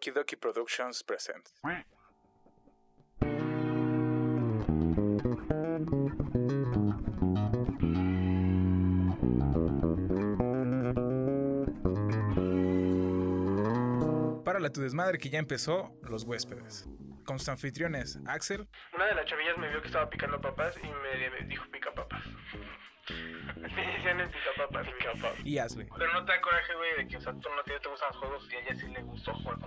Okie Dokie Productions presents. Para tu desmadre que ya empezó, los huéspedes. Con sus anfitriones, Axel, Una de las chavillas me vio que estaba picando papas y me dijo pica papas. Me decían el pica papas. y Ashley. Pero no te da coraje, güey, de que, o sea, tú no te, te gustan los juegos y a ella sí le gustó jugar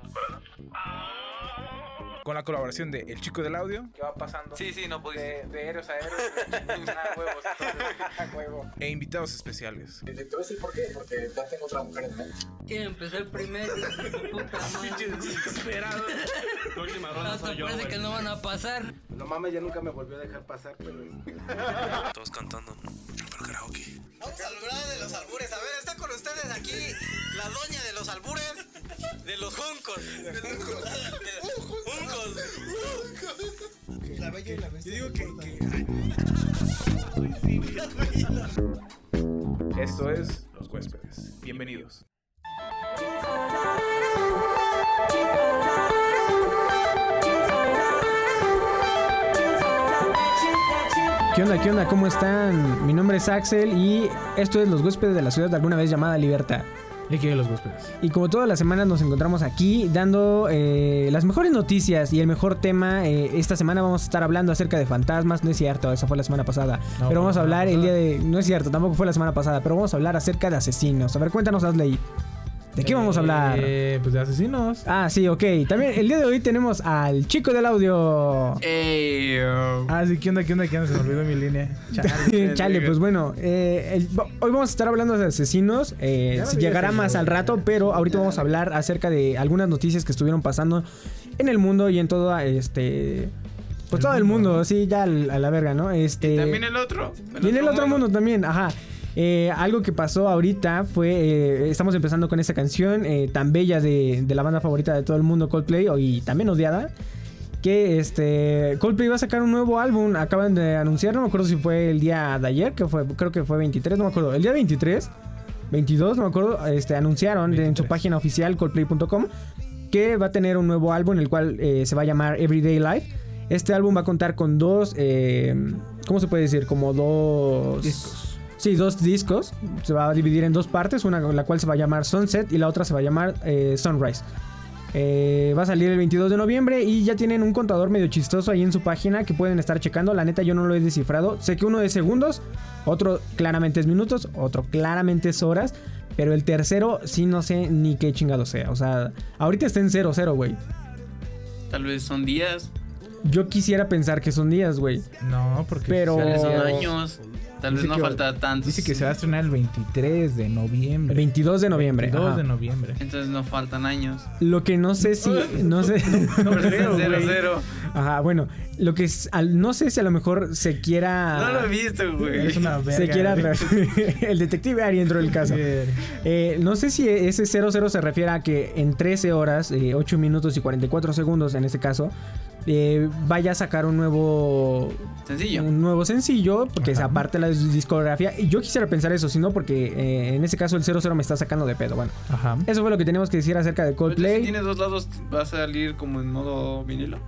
con la colaboración de El Chico del Audio ¿Qué va pasando? Sí, sí, no pudiste. De, de héroes a héroes, a huevos, huevo. e invitados especiales. Te voy a decir por qué, porque ya tengo otra mujer en mente. ¿Quién empezó el primero? Puta madre. Desesperado. La última ronda soy yo, parece güey. que no van a pasar. No mames, ya nunca me volvió a dejar pasar, pero... Todos cantando. Pero karaoke. Vamos a hablar de los albures. A ver, está con ustedes aquí la doña de los albures, de los juncos. De los juncos. La bella y la bestia. Yo digo que... Esto es Los Huéspedes. Bienvenidos. ¿Qué onda? ¿Qué onda? ¿Cómo están? Mi nombre es Axel y esto es Los Huéspedes de la Ciudad de alguna vez llamada Libertad. ¿Y qué los huéspedes? Y como todas las semanas nos encontramos aquí dando eh, las mejores noticias y el mejor tema. Eh, esta semana vamos a estar hablando acerca de fantasmas. No es cierto, eso fue la semana pasada. No, pero vamos a hablar el día de... No es cierto, tampoco fue la semana pasada. Pero vamos a hablar acerca de asesinos. A ver, cuéntanos, Asley. ¿De qué vamos a hablar? Eh, pues de asesinos. Ah, sí, ok. También el día de hoy tenemos al chico del audio. Ey, oh. Ah, sí, ¿qué onda? ¿Qué onda? ¿Qué onda? Se me olvidó mi línea. Chale. Chale, pues bueno, eh, el- hoy vamos a estar hablando de asesinos. eh, llegará más al rato, pero ahorita vamos a hablar acerca de algunas noticias que estuvieron pasando en el mundo y en todo este. Pues todo el mundo, sí, ya a la verga, ¿no? Este. Y también el otro. Y en el otro mundo también, ajá. Eh, algo que pasó ahorita fue, eh, estamos empezando con esta canción eh, tan bella de, de la banda favorita de todo el mundo, Coldplay, y también odiada. Que este Coldplay va a sacar un nuevo álbum, acaban de anunciar, no me acuerdo si fue el día de ayer, que fue, creo que fue 23, no me acuerdo, el día 23, 22, no me acuerdo, este, anunciaron en su 23. página oficial coldplay.com que va a tener un nuevo álbum, el cual eh, se va a llamar Everyday Life. Este álbum va a contar con dos, eh, ¿cómo se puede decir? Como dos... Discos. Sí, dos discos. Se va a dividir en dos partes, una la cual se va a llamar Sunset y la otra se va a llamar eh, Sunrise. Eh, va a salir el 22 de noviembre y ya tienen un contador medio chistoso ahí en su página que pueden estar checando. La neta yo no lo he descifrado. Sé que uno es segundos, otro claramente es minutos, otro claramente es horas. Pero el tercero sí no sé ni qué chingado sea. O sea, ahorita está en 0-0, güey. Tal vez son días. Yo quisiera pensar que son días, güey. No, porque... Pero- Tal vez son años. Tal vez no que- falta tanto. Dice que se va a estrenar el 23 de noviembre. 22 de noviembre. 22 ajá. de noviembre. Entonces no faltan años. Lo que no sé si... No sé... No cero, cero. Ajá, bueno, lo que es, al- no sé si a lo mejor se quiera. No lo he visto, güey. Es una verga. Se quiera. el detective Ari entró en el caso. Eh, no sé si ese 00 se refiere a que en 13 horas, eh, 8 minutos y 44 segundos en este caso, eh, vaya a sacar un nuevo. Sencillo. Un nuevo sencillo, porque se aparte la discografía. Y yo quisiera pensar eso, si no, porque eh, en ese caso el 00 me está sacando de pedo. Bueno, Ajá. eso fue lo que teníamos que decir acerca de Coldplay. si tiene dos lados, va a salir como en modo vinilo.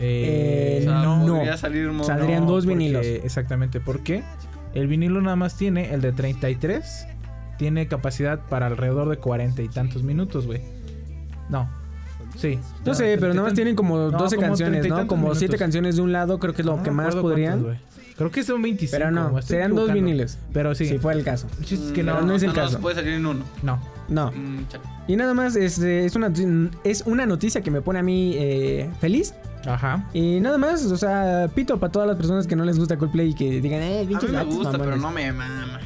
Eh, O sea, no. podría salir modo. Saldrían dos porque- vinilos. Exactamente, porque el vinilo nada más tiene el de 33, tiene capacidad para alrededor de 40 y tantos minutos, güey. No. Sí. No sé, pero nada más tienen como No, 12 como canciones, 30 y ¿no? Como 7 minutos. canciones de un lado, creo que es lo No que más podrían. cuántos, güey. Creo que son 25. Pero no, serán dos viniles. Pero sí. Si fue el caso. Es que Mm, no. no, no es el caso. puede salir en uno. No. No. Mm, chale. Y nada más es, eh, es, una, es una noticia que me pone a mí eh, feliz. Ajá. Y nada más, o sea, pito para todas las personas que no les gusta Coldplay y que digan, eh, A pinches mí me gusta, pero mamones". no me mama.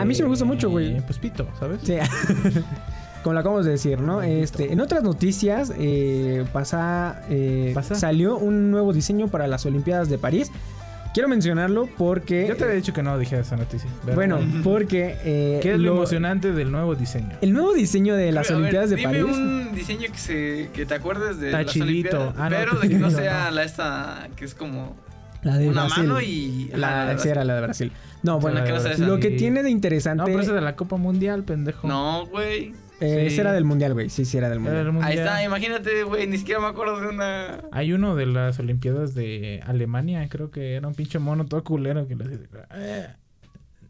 A mí sí me gusta mucho, güey. Eh, Pues pito, ¿sabes? Sí. Como lo acabamos de decir, ¿no? Este, en otras noticias, eh, pasa, eh, ¿Pasa? salió un nuevo diseño para las Olimpiadas de París. Quiero mencionarlo porque... Yo te había dicho que no dije esa noticia. ¿verdad? Bueno, porque... eh, ¿Qué es lo lo- emocionante del nuevo diseño? El nuevo diseño de las ver, Olimpiadas de dime París. un diseño que se que te acuerdes de Está las. Olimpiadas, Ah, no, pero de que no sea no. la esta que es como La de una Brasil. mano y La, de sí, era la de Brasil. No, bueno, la que no lo que tiene de interesante. No, pero esa de la Copa Mundial, pendejo. No, güey. Eh, Sí. Ese era del mundial, güey. Sí, sí, era del Era mundial. Ahí está, imagínate, güey, ni siquiera me acuerdo de una... Hay uno de las Olimpiadas de Alemania, creo que era un pinche mono todo culero que le decía, "Eh,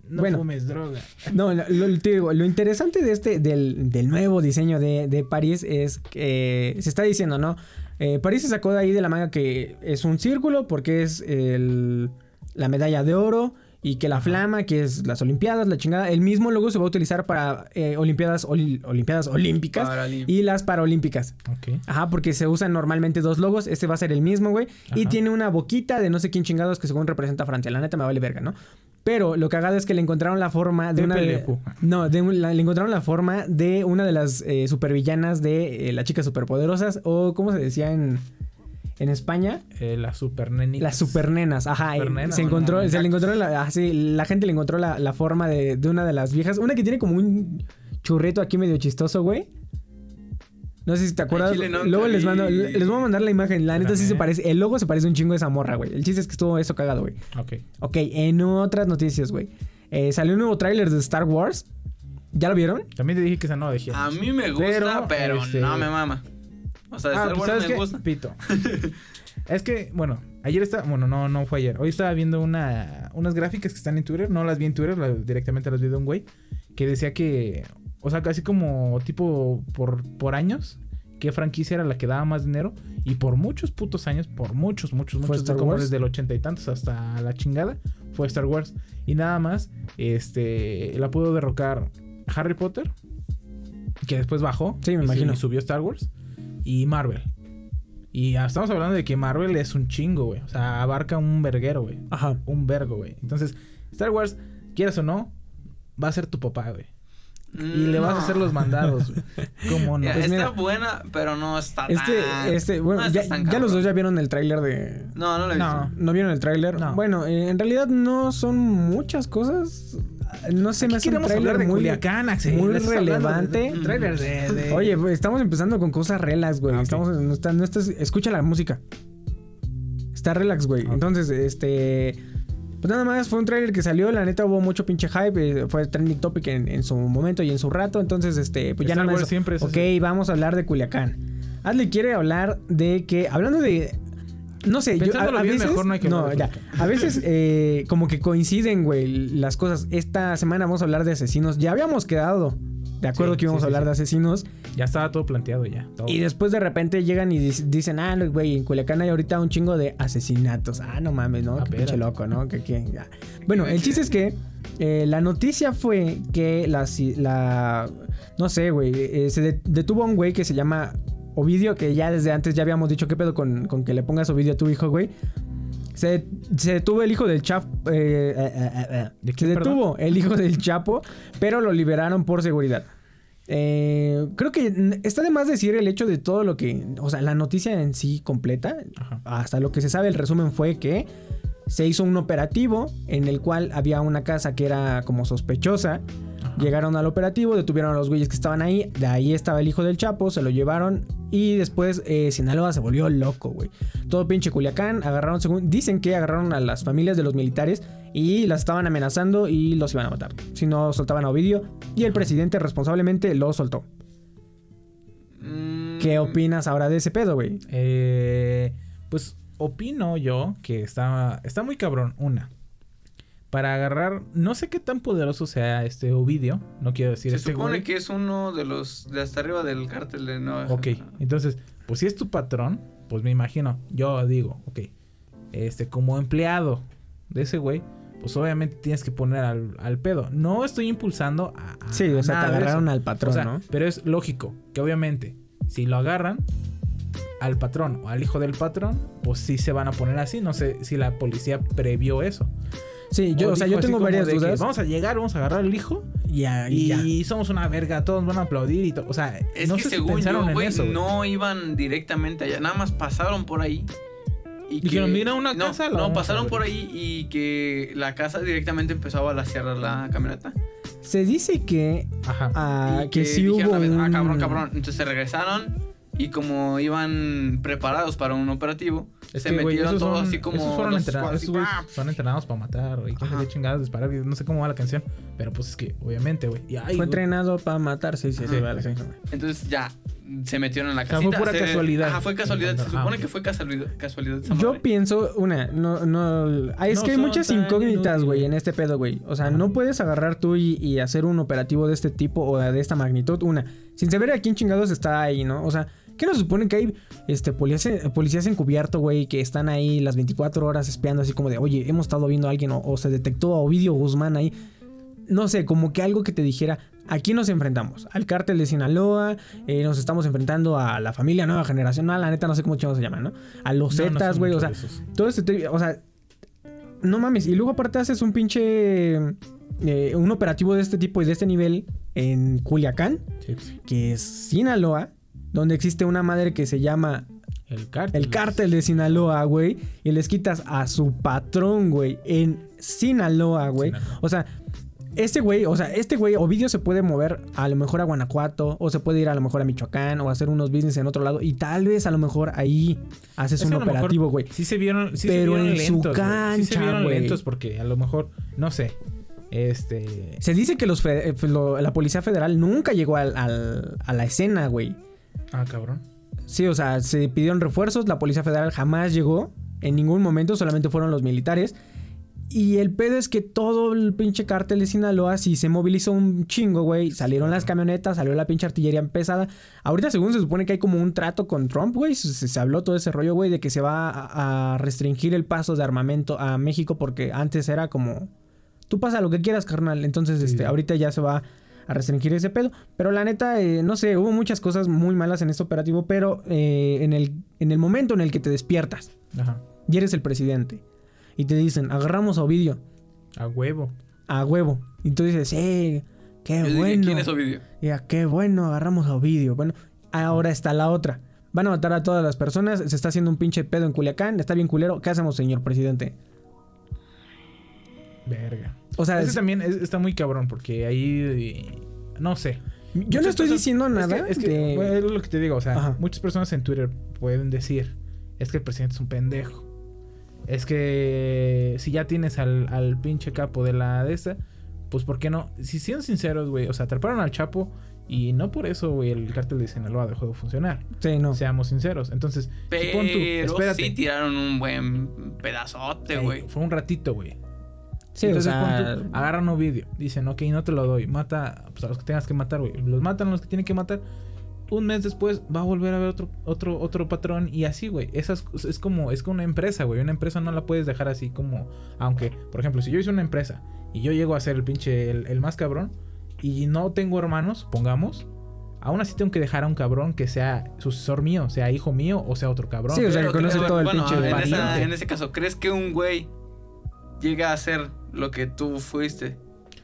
no Bueno. fumes droga. No, lo, lo- te digo, lo interesante de este, del, del nuevo diseño de, de París es que se está diciendo, ¿no? Eh, París se sacó de ahí de la manga que es un círculo porque es el- la medalla de oro y que la flama, que es las Olimpiadas, la chingada, el mismo logo se va a utilizar para eh, Olimpiadas, oli- Olimpiadas Olímpicas y las Paralímpicas. Ok. Ajá, porque se usan normalmente dos logos. Este va a ser el mismo, güey. Y tiene una boquita de no sé quién chingados que según representa a Francia. La neta me vale verga, ¿no? Pero lo cagado es que le encontraron la forma de Pepe una de... No, de la- le encontraron la forma de una de las eh, supervillanas de eh, las chicas superpoderosas. O, ¿cómo se decía en, en España? Eh, la super nenita. Las supernenas, ajá. eh, Supernenas, se encontró, No, se le encontró la, ah, sí, la gente le encontró la, la forma de, de una de las viejas. Una que tiene como un churrito aquí medio chistoso, güey. No sé si te acuerdas. Luego les mando, les voy a mandar la imagen. La neta sí se parece. El logo se parece un chingo de esa morra, güey. El chiste es que estuvo eso cagado, güey. Ok. Ok, en otras noticias, güey. Eh, salió un nuevo tráiler de Star Wars. ¿Ya lo vieron? También te dije que esa no la dejé. A mí me gusta, Pero, pero, este- no me mama. O sea, Ah, Star pues, Wars ¿sabes me qué? gusta. Pito. es que, bueno, ayer estaba, bueno, no, no fue ayer. Hoy estaba viendo una, unas gráficas que están en Twitter. No las vi en Twitter, la- directamente las vi de un güey. Que decía que, o sea, casi como tipo por, por años, qué franquicia era la que daba más dinero. Y por muchos putos años, por muchos, muchos, ¿Fue muchos, Star como Wars? desde el ochenta y tantos hasta la chingada, fue Star Wars. Y nada más, este, la pudo derrocar Harry Potter, que después bajó. Sí, me imagino. Y subió Star Wars. Y Marvel. Y ya estamos hablando de que Marvel es un chingo, güey. O sea, abarca un verguero, güey. Ajá. Un vergo, güey. Entonces, Star Wars, quieras o no, va a ser tu papá, güey. Y le vas a hacer los mandados, güey. ¿Cómo no? Ya, Pues está mira, buena, pero no está Este, tan... este, bueno, no ya, los dos ya vieron el tráiler de... No, no lo he visto. No. ¿No vieron el tráiler? No. Bueno, eh, en realidad no son muchas cosas. No se me hace un hablar de muy, Culiacán, Axel. muy relevante. de trailers de- de- Oye, pues, estamos empezando con cosas relax, güey. Ah. Estamos, no está- no estás- escucha la música. Está relax, güey. Entonces, este... Pues nada más, fue un tráiler que salió, la neta hubo mucho pinche hype, eh, fue trending topic en, en su momento y en su rato, entonces este, pues ya nada más. Siempre es ok, así. vamos a hablar de Culiacán. Adley quiere hablar de que, hablando de, no sé, yo a, a bien, veces, mejor no hay que de ya, a veces eh, como que coinciden, güey, las cosas. Esta semana vamos a hablar de asesinos. Ya habíamos quedado de acuerdo Sí, que íbamos sí, a hablar sí. de asesinos. Ya estaba todo planteado ya. todo. Y después de repente llegan y dic- dicen, ah, no, güey, en Culiacán hay ahorita un chingo de asesinatos. Ah, no mames, ¿no? Ah, Qué pinche loco, ¿no? Que, que- ya. Bueno, el chiste es que eh, la noticia fue que la... no sé, güey, eh, se de- detuvo a un güey que se llama Ovidio, que ya desde antes ya habíamos dicho qué pedo con, con que le pongas Ovidio a tu hijo, güey. Se, se detuvo el hijo del Chapo. eh, eh, eh. ¿De Se perdón? detuvo el hijo del Chapo, pero lo liberaron por seguridad. Creo que está de más decir el hecho de todo lo que. O sea, la noticia en sí completa. Ajá. Hasta lo que se sabe, el resumen fue que se hizo un operativo en el cual había una casa que era como sospechosa. Llegaron al operativo, detuvieron a los güeyes que estaban ahí. De ahí estaba el hijo del Chapo, se lo llevaron. Y después eh, Sinaloa se volvió loco, güey. Todo pinche Culiacán. Agarraron, según. Dicen que agarraron a las familias de los militares y las estaban amenazando y los iban a matar. Si no soltaban a Ovidio. Y el presidente responsablemente lo soltó. Mm, ¿Qué opinas ahora de ese pedo, güey? Eh, pues opino yo que está, está muy cabrón. Una. Para agarrar. No sé qué tan poderoso sea este Ovidio. No quiero decir Se este supone güey. que es uno de los de hasta arriba del cártel de Nueva Ok, entonces, pues si es tu patrón, pues me imagino, yo digo, ok, este, como empleado de ese güey, pues obviamente tienes que poner al, al pedo. No estoy impulsando a. a- Sí, o sea, te agarraron al patrón, O sea, ¿no? Pero es lógico que obviamente, si lo agarran al patrón o al hijo del patrón, pues sí se van a poner así. No sé si la policía previó eso. Sí, yo, o sea, dijo yo tengo varias que dudas. Vamos a llegar, vamos a agarrar al hijo Y, a- y somos una verga, todos van a aplaudir y todo. O sea, Es no que sé si según pensaron yo, en eso. no iban directamente allá, nada más pasaron por ahí. Y Dijeron, "Mira una no, casa, No, pasaron abrir". por ahí y que la casa directamente empezó a balasear la camioneta. Se dice que, Ajá. ah, y que, sí dijeron hubo un... Ah, cabrón, cabrón. Entonces se regresaron y como iban preparados para un operativo, se que, güey, metieron esos todo son- así como Esos fueron entrenados, esos son entrenados para matar, güey. ¿Quién sabe chingadas disparar? No sé cómo va la canción. Pero pues es que, obviamente, güey. Ay, Fue güey, entrenado para matar, sí, sí, sí, Sí, vale, sí. Entonces ya se metieron en la O sea, casita. fue pura se- casualidad. Ajá, fue casualidad. Se Ah, supone ok. que fue casualidad, casualidad esa Yo madre. pienso, una, no, no, ah, es No que hay muchas incógnitas, güey, en este pedo, güey. O sea, no puedes agarrar tú y, y hacer un operativo de este tipo o de esta magnitud, una, sin saber a quién chingados está ahí, ¿no? O sea, ¿qué nos supone que hay este, policías, policías encubierto, güey, que están ahí las 24 horas espiando así como de, oye, hemos estado viendo a alguien o, o se detectó a Ovidio Guzmán ahí? No sé, como que algo que te dijera, ¿a quién nos enfrentamos? Al cártel de Sinaloa, eh, nos estamos enfrentando a la familia Nueva Generación, no, la neta no sé cómo chingados se llaman, ¿no? A los No, Zetas, güey, o sea, todo este, te- o sea, no mames. Y luego aparte haces un pinche, eh, un operativo de este tipo y de este nivel en Culiacán, sí. que es Sinaloa, donde existe una madre que se llama El cártel. el cártel de Sinaloa, güey, y les quitas a su patrón, güey, en Sinaloa, güey. Sinaloa. O sea, este güey, o sea, este güey, Ovidio se puede mover a lo mejor a Guanajuato, o se puede ir a lo mejor a Michoacán, o hacer unos business en otro lado, y tal vez a lo mejor ahí haces Es un operativo, güey. Sí se vieron, sí Pero se vieron en su güey. sí se cancha, vieron lentos porque a lo mejor, no sé. Este. Se dice que los fe- eh, lo- la Policía Federal nunca llegó al- al- a la escena, güey. Ah, cabrón. Sí, o sea, se pidieron refuerzos, la Policía Federal jamás llegó, en ningún momento, solamente fueron los militares. Y el pedo es que todo el pinche cártel de Sinaloa sí se movilizó un chingo, güey. Salieron las camionetas, salió la pinche artillería pesada. Ahorita, según se supone que hay como un trato con Trump, güey. Se, se habló todo ese rollo, güey, de que se va a, a restringir el paso de armamento a México porque antes era como... Tú pasa lo que quieras, carnal. Entonces, Sí, este, ahorita ya se va a restringir ese pedo. Pero la neta, eh, no sé, hubo muchas cosas muy malas en este operativo, pero eh, en, el, en el momento en el que te despiertas Ajá. y eres el presidente y te dicen, agarramos a Ovidio A huevo. a huevo. Y tú dices, eh, qué Yo bueno. ¿Quién es Ovidio? Ya, qué bueno, agarramos a Ovidio. Bueno, ahora está la otra. Van a matar a todas las personas, se está haciendo un pinche pedo en Culiacán, está bien culero. ¿Qué hacemos, señor presidente? Verga. O sea, Ese es- también es- está muy cabrón porque ahí. eh, No sé. yo no estoy personas- diciendo es que- nada Es que, de- es lo que te digo. O sea, Ajá. muchas personas en Twitter pueden decir: Es que el presidente es un pendejo. Es que si ya tienes al, al pinche capo de la de esta, pues ¿por qué no? Si siendo sinceros, güey, o sea, atraparon al Chapo y no por eso, güey, el cártel de Sinaloa dejó de funcionar. Sí, no. Seamos sinceros. Entonces, si pon tú, Pero espérate. sí tiraron un buen pedazote, Ey, güey. fue un ratito, güey. Sí, o Entonces, sea, pon tú, agarran un vídeo. Dicen, ok, no te lo doy. Mata pues, a los que tengas que matar, güey. Los matan a los que tienen que matar. Un mes después va a volver a ver otro, otro, otro patrón. Y así, güey. Esas es como, es como una empresa, güey. Una empresa no la puedes dejar así como. Aunque, por ejemplo, si yo hice una empresa y yo llego a ser el pinche, el, el más cabrón. Y no tengo hermanos, pongamos. Aún así tengo que dejar a un cabrón que sea sucesor mío, sea hijo mío o sea otro cabrón. Sí, o sea, que conoce todo el bueno, pinche en, esa- en ese caso, ¿crees que un güey llega a ser lo que tú fuiste?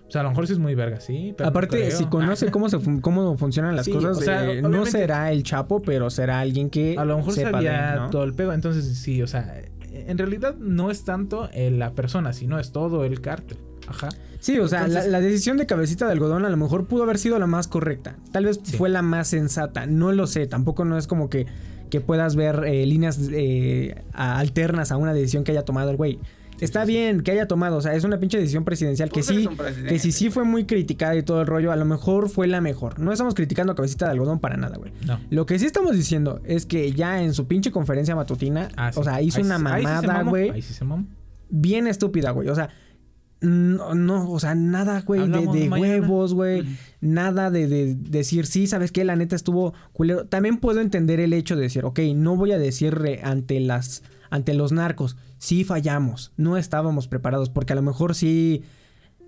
O sea, a lo mejor sí es muy verga, sí. Pero Aparte, si conoce cómo, se fun- cómo funcionan las Sí, cosas, o sea, eh, no será el Chapo, pero será alguien que A lo mejor sepa sabía de él, ¿no? todo el pedo. Entonces, sí, o sea, en realidad no es tanto eh, la persona, sino es todo el cártel. Ajá. Sí, o sea, Entonces- la, la decisión de cabecita de algodón a lo mejor pudo haber sido la más correcta. Tal vez Sí. fue la más sensata. No lo sé. Tampoco no es como que, que puedas ver eh, líneas eh, alternas a una decisión que haya tomado el güey. Está bien que haya tomado, o sea, es una pinche decisión presidencial que sí, que sí sí fue muy criticada y todo el rollo, a lo mejor fue la mejor. No estamos criticando a cabecita de algodón para nada, güey. No. Lo que sí estamos diciendo es que ya en su pinche conferencia matutina, Ah, sí. o sea, hizo Ahí una sí- mamada, güey, Ahí sí se mamó. bien estúpida, güey. O sea, no, no, o sea, nada, güey, de, huevos, güey. Nada de, de decir, sí, ¿sabes qué? La neta estuvo culero. También puedo entender el hecho de decir, ok, no voy a decirle ante las, ante los narcos, sí fallamos, no estábamos preparados, porque a lo mejor sí,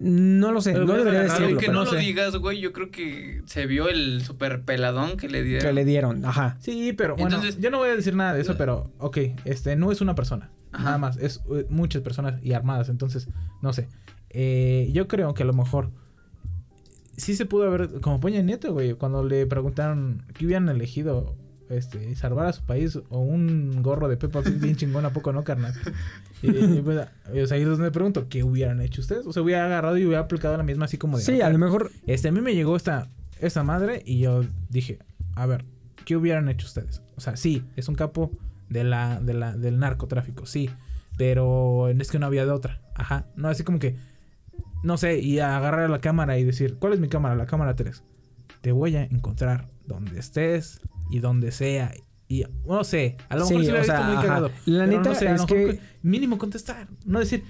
no lo sé, Pero no debería decirlo, que pero no lo sé. digas, güey. Yo creo que se vio el super peladón que le dieron. que le dieron, ajá. Sí, pero bueno, Entonces- yo no voy a decir nada de eso, pero ok, este no es una persona, Ajá. nada más, es eh, muchas personas y armadas, entonces, no sé. Eh, yo creo que a lo mejor sí se pudo haber, como Peña Nieto, güey, cuando le preguntaron qué hubieran elegido, este, salvar a su país o un gorro de Peppa Pig bien chingón, ¿a poco no, carnal? Y, y, pues, o sea, ahí es donde me pregunto, ¿qué hubieran hecho ustedes? O sea, hubiera agarrado y hubiera aplicado la misma así como de... Sí, a lo mejor, este, a mí me llegó esta, esta madre y yo dije, a ver, ¿qué hubieran hecho ustedes? O sea, sí, es un capo de la, de la, del narcotráfico, sí. Pero es que no había de otra. Ajá. No, así como que, no sé, y agarrar la cámara y decir, ¿cuál es mi cámara? La cámara 3. Te voy a encontrar donde estés y donde sea. Y no sé, a lo mejor sí, lo he sea, muy cagado. La neta no sé, es que- mínimo contestar. No decir,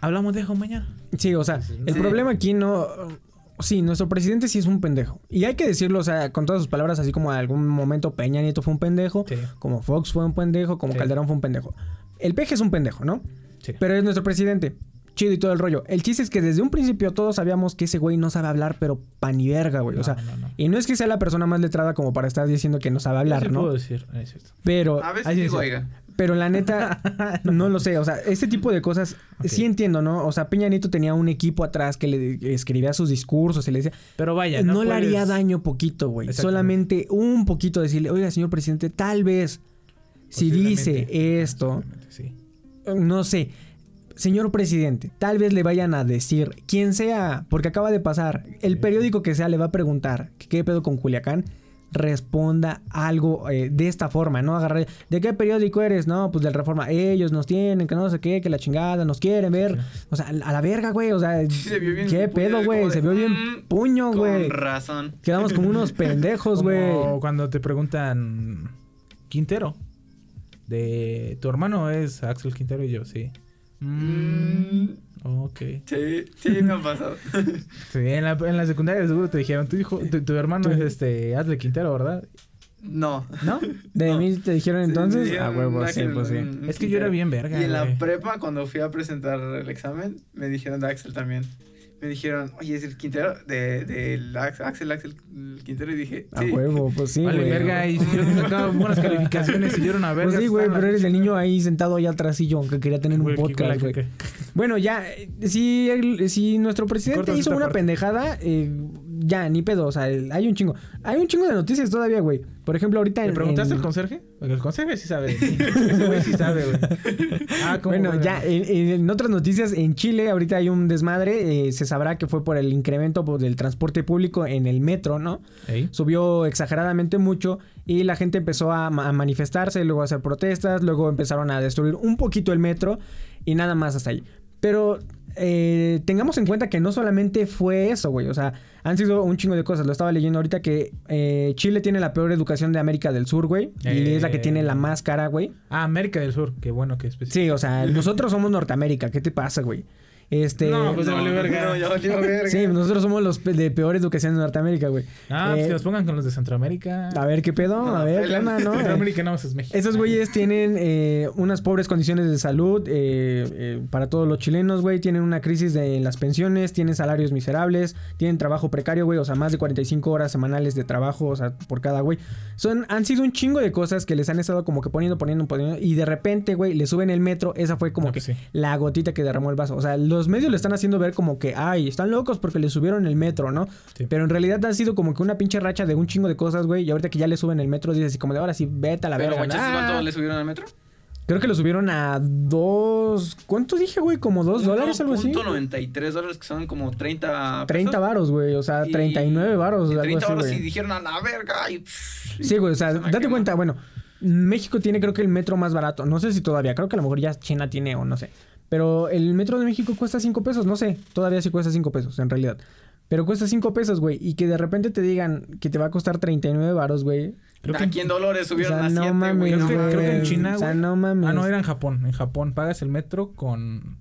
hablamos de eso mañana. Sí, o sea, el problema aquí no. Sí, nuestro presidente sí es un pendejo. Y hay que decirlo, o sea, con todas sus palabras, así como en algún momento Peña Nieto fue un pendejo, Sí. como Fox fue un pendejo, como. Calderón fue un pendejo. El peje es un pendejo, ¿no? Sí. Pero es nuestro presidente. Chido y todo el rollo. El chiste es que desde un principio todos sabíamos que ese güey no sabe hablar, pero pan ni verga, güey. o sea, no, no. y no es que sea la persona más letrada como para estar diciendo que no sabe hablar, Sí ¿no? puedo decir, es cierto. Pero, A veces digo, oiga. pero la neta, no lo sé. O sea, este tipo de cosas sí entiendo, ¿no? O sea, Peña Nieto tenía un equipo atrás que le escribía sus discursos y le decía, Pero vaya, no, no, le haría daño poquito, güey. Solamente un poquito decirle, oiga, señor presidente, tal vez si dice esto, Sí. no sé, señor presidente, tal vez le vayan a decir, quien sea, porque acaba de pasar, el periódico que sea le va a preguntar, ¿qué, pedo con Culiacán? Responda algo eh, de esta forma, ¿no? Agarrar, ¿de qué periódico eres? No, pues del Reforma. Ellos nos tienen, que no sé qué, que la chingada, nos quieren ver. O sea, a la verga, güey. O sea, se vio bien ¿qué pedo, güey? Se vio bien mm, puño, güey. Con razón. Quedamos como unos pendejos, güey. cuando te preguntan Quintero. De tu hermano es Axel Quintero y yo, sí. Mm, ok. Sí, sí, me ha pasado. Sí, en la, en la secundaria seguro te dijeron, tu hijo, tu, tu hermano es este Axel Quintero, ¿verdad? No. ¿No? De no. mí te dijeron entonces. Sí, Ah, huevo, sí, pues sí. Es que yo era bien verga, Y en la prepa, cuando fui a presentar el examen, me dijeron de Axel también. Me dijeron, oye, es el Quintero de, del Ax- Axel, Axel el Quintero. Y dije, A huevo, pues sí, Vale, güey. verga, y yo sacaba buenas calificaciones y yo era una verga. Pues sí, güey, pero eres el niño ahí sentado allá atrás y yo, que quería tener un Güey, podcast, güey. Bueno, ya, eh, si, el- si nuestro presidente Cortas hizo una parte. pendejada, eh, ya, ni pedo, o sea, el- hay un chingo. Hay un chingo de noticias todavía, güey. Por ejemplo, ahorita ¿Le en... preguntaste en- al conserje? El conserje sí sabe. Ese güey sí sabe, güey. Ah, ¿cómo, Bueno, ya, en, en otras noticias, en Chile ahorita hay un desmadre, eh, se sabrá que fue por el incremento pues, del transporte público en el metro, ¿no? Subió exageradamente mucho y la gente empezó a, ma- a manifestarse, luego a hacer protestas, luego empezaron a destruir un poquito el metro y nada más hasta ahí. Pero eh, tengamos en cuenta que no solamente fue eso, güey. O sea, han sido un chingo de cosas. Lo estaba leyendo ahorita que eh, Chile tiene la peor educación de América del Sur, güey. Y Eh. es la que tiene la más cara, güey. Ah, América del Sur. Qué bueno que específico. Sí, o sea, nosotros somos Norteamérica. ¿Qué te pasa, güey? Este... No, pues No, valió verga. no, ya valió verga. Sí, nosotros somos los de peor educación de Norteamérica, güey. Ah, pues Eh, que nos pongan con los de Centroamérica. A ver qué pedo, No, a ver, ¿no? Centroamérica no, es México. Esos güeyes tienen eh, unas pobres condiciones de salud eh, para todos los chilenos, güey. Tienen una crisis de, en las pensiones, tienen salarios miserables, tienen trabajo precario, güey. O sea, más de 45 horas semanales de trabajo, o sea, por cada güey. Son, han sido un chingo de cosas que les han estado como que poniendo, poniendo, poniendo. Y de repente, güey, le suben el metro. Esa fue como Ah, que pues sí. la gotita que derramó el vaso. O sea, los medios le están haciendo ver como que, ay, están locos porque le subieron el metro, ¿no? Sí. Pero en realidad ha sido como que una pinche racha de un chingo de cosas, güey. Y ahorita que ya le suben el metro, dices así como de ahora sí, vete a la Pero, verga. guachas, Ah. ¿cuánto le subieron al metro? Creo que lo subieron a dos. ¿Cuánto dije, güey? ¿Como dos dólares algo así? 1.93 dólares que son como 30 30 pesos. varos, güey. O sea, Y- 39 varos. y algo 30 así, varos y dijeron a la verga. Y, pff, Sí, güey. O sea, se date quemó. cuenta, bueno. México tiene creo que el metro más barato. No sé si todavía. Creo que a lo mejor ya China tiene o no sé. Pero el metro de México cuesta 5 pesos. No sé. Todavía sí cuesta 5 pesos, en realidad. Pero cuesta 5 pesos, güey. Y que de repente te digan que te va a costar 39 varos, güey. Creo que, Aquí en dólares subieron O sea, a no 7, mames, güey. creo, que, güey. creo que en China, O sea, güey. no mames. Ah, no, era en Japón. En Japón pagas el metro con.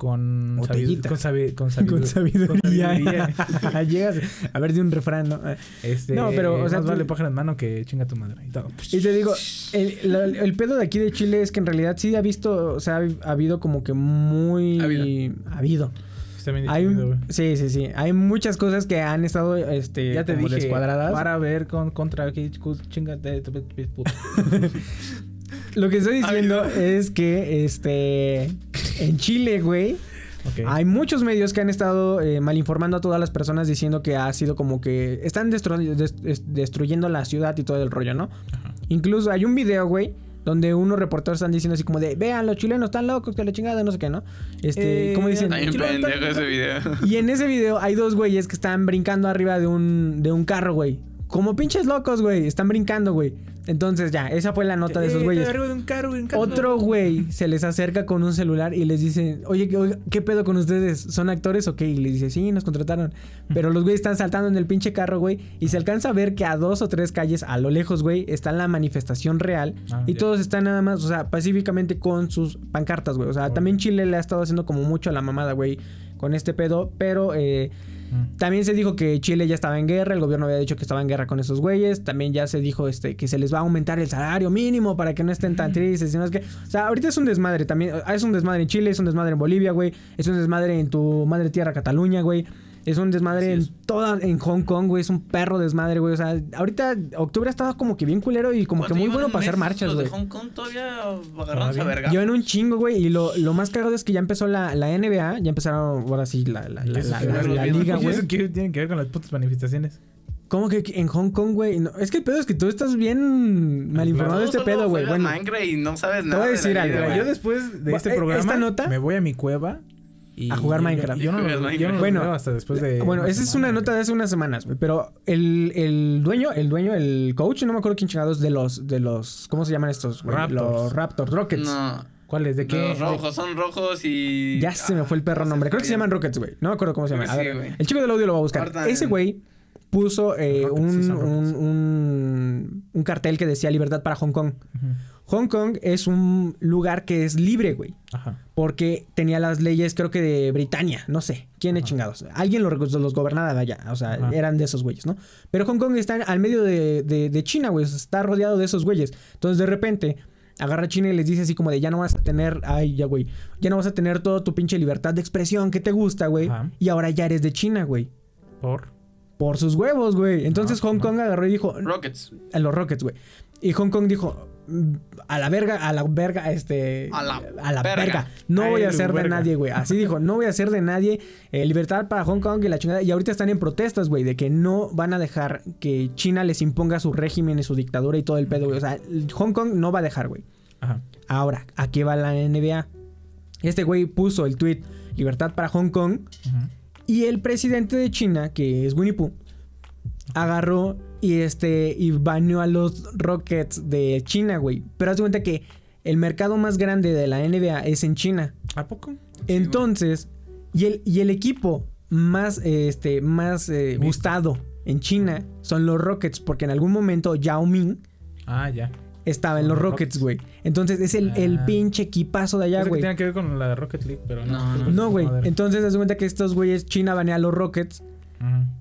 Con. Botellita. Con, sabi- con, Con sabidu- sabiduría. con sabiduría. Llegas a ver de un refrán, ¿no? Este, No, pero, o sea, más tú- vale pájaro en mano que chinga tu madre. Y todo. Y te digo, el, la- el pedo de aquí de Chile es que en realidad sí ha visto, o sea, ha habido como que muy... Ha habido. Ha habido. Hay, sí, sí, sí. Hay muchas cosas que han estado, este, Ya te como dije, descuadradas. para ver con, contra qué chingate puto. Lo que estoy diciendo es que, este, en Chile, güey, hay muchos medios que han estado eh, malinformando a todas las personas diciendo que ha sido como que están destru- des- des- destruyendo la ciudad y todo el rollo, ¿no? Ajá. Incluso hay un video, güey, donde unos reporteros están diciendo así como de, vean, los chilenos están locos, que la chingada, no sé qué, ¿no? Este, Eh, ¿cómo dicen? Bien Chilo, pendejo ese video. Y en ese video hay dos güeyes que están brincando arriba de un, de un carro, güey. Como pinches locos, güey. Están brincando, güey. Entonces ya, esa fue la nota de esos güeyes. Otro güey se les acerca con un celular y les dice, oye, ¿qué, oiga, ¿qué pedo con ustedes? ¿Son actores o qué? Y les dice, sí, nos contrataron. Pero los güeyes están saltando en el pinche carro, güey. Y se alcanza a ver que a dos o tres calles a lo lejos, güey, está la manifestación real. Ah, y todos están nada más, o sea, pacíficamente con sus pancartas, güey. O sea, también Chile le ha estado haciendo como mucho a la mamada, güey, con este pedo. Pero eh, Mm. también se dijo que Chile ya estaba en guerra, el gobierno había dicho que estaba en guerra con esos güeyes, también ya se dijo este que se les va a aumentar el salario mínimo para que no estén tan tristes, sino es que, o sea, ahorita es un desmadre también, ah, es un desmadre en Chile, es un desmadre en Bolivia, güey, es un desmadre en tu madre tierra Cataluña, güey. Es un desmadre en toda, en Hong Kong, güey. Es un perro desmadre, güey. O sea, ahorita octubre ha estado como que bien culero y como que muy bueno para hacer marchas, Los güey. de Hong Kong todavía agarrándose a verga. Llevan un chingo, güey. Y lo, lo más cagado es que ya empezó la, la NBA. Ya empezaron, ahora sí, la, la, la, liga, ¿Y güey. eso qué tiene que ver con las putas manifestaciones? ¿Cómo que en Hong Kong, güey? No, es que el pedo es que tú estás bien mal informado de este pedo, güey. Bueno, y no sabes voy nada. a de decir la algo, vida, güey. Yo después de este eh, programa esta nota- me voy a mi cueva y A jugar Minecraft. Yo, no, Juegas lo- yo no Minecraft. lo Bueno, veo hasta después de bueno, esa es una nota de hace unas semanas, güey. Pero el, el dueño, el dueño, el coach, no me acuerdo quién chingados, de los, de los, ¿cómo se llaman estos? güey? Raptors. Los Raptors, Rockets. No. ¿Cuál es? ¿De qué? Los rojos son rojos y. Ya se me fue el perro Ah, nombre. Creo que se llaman Rockets, güey. No me acuerdo cómo se llama. A sí, ver, güey. el chico del audio lo va a buscar. Ese güey puso eh, Rockets, un, sí son Rockets. un, un, un cartel que decía libertad para Hong Kong. Hong Kong es un lugar que es libre, güey. Ajá. Porque tenía las leyes, creo que de Britania, no sé, quién es chingados. Alguien los, los gobernaba allá, o sea, Ajá. eran de esos güeyes, ¿no? Pero Hong Kong está al medio de, de- de China, güey, o sea, está rodeado de esos güeyes. Entonces, de repente, agarra a China y les dice así como de, ya no vas a tener, ay, ya, güey, ya no vas a tener toda tu pinche libertad de expresión que te gusta, güey. Y ahora ya eres de China, güey. Por. Por sus huevos, güey. Entonces No, Hong no. Kong agarró y dijo, Rockets. a los Rockets, güey. Y Hong Kong dijo, "Mm, a la verga, a la verga, este... A la verga. verga. No voy a ser de nadie, güey. Así dijo, no voy a ser de nadie. Eh, libertad para Hong Kong y la chingada. Y ahorita están en protestas, güey, de que no van a dejar que China les imponga su régimen y su dictadura y todo el pedo, güey. O sea, Hong Kong no va a dejar, güey. Ajá. Ahora, aquí va la NBA. Este güey puso el tweet, libertad para Hong Kong. Ujú. Y el presidente de China, que es Winnie Pooh, agarró y este y baneó a los Rockets de China, güey. Pero haz de cuenta que el mercado más grande de la NBA es en China. ¿A poco? Entonces, y el, y el equipo más, este, más eh, gustado en China son los Rockets, porque en algún momento Yao Ming Ah, ya. Estaba en los Rockets, güey. Entonces es el, el Ah. pinche equipazo de allá, güey. tiene que ver con la Rocket League, pero no. No, no. No, güey. Madre. Entonces, de cuenta que estos güeyes, China banea a los Rockets.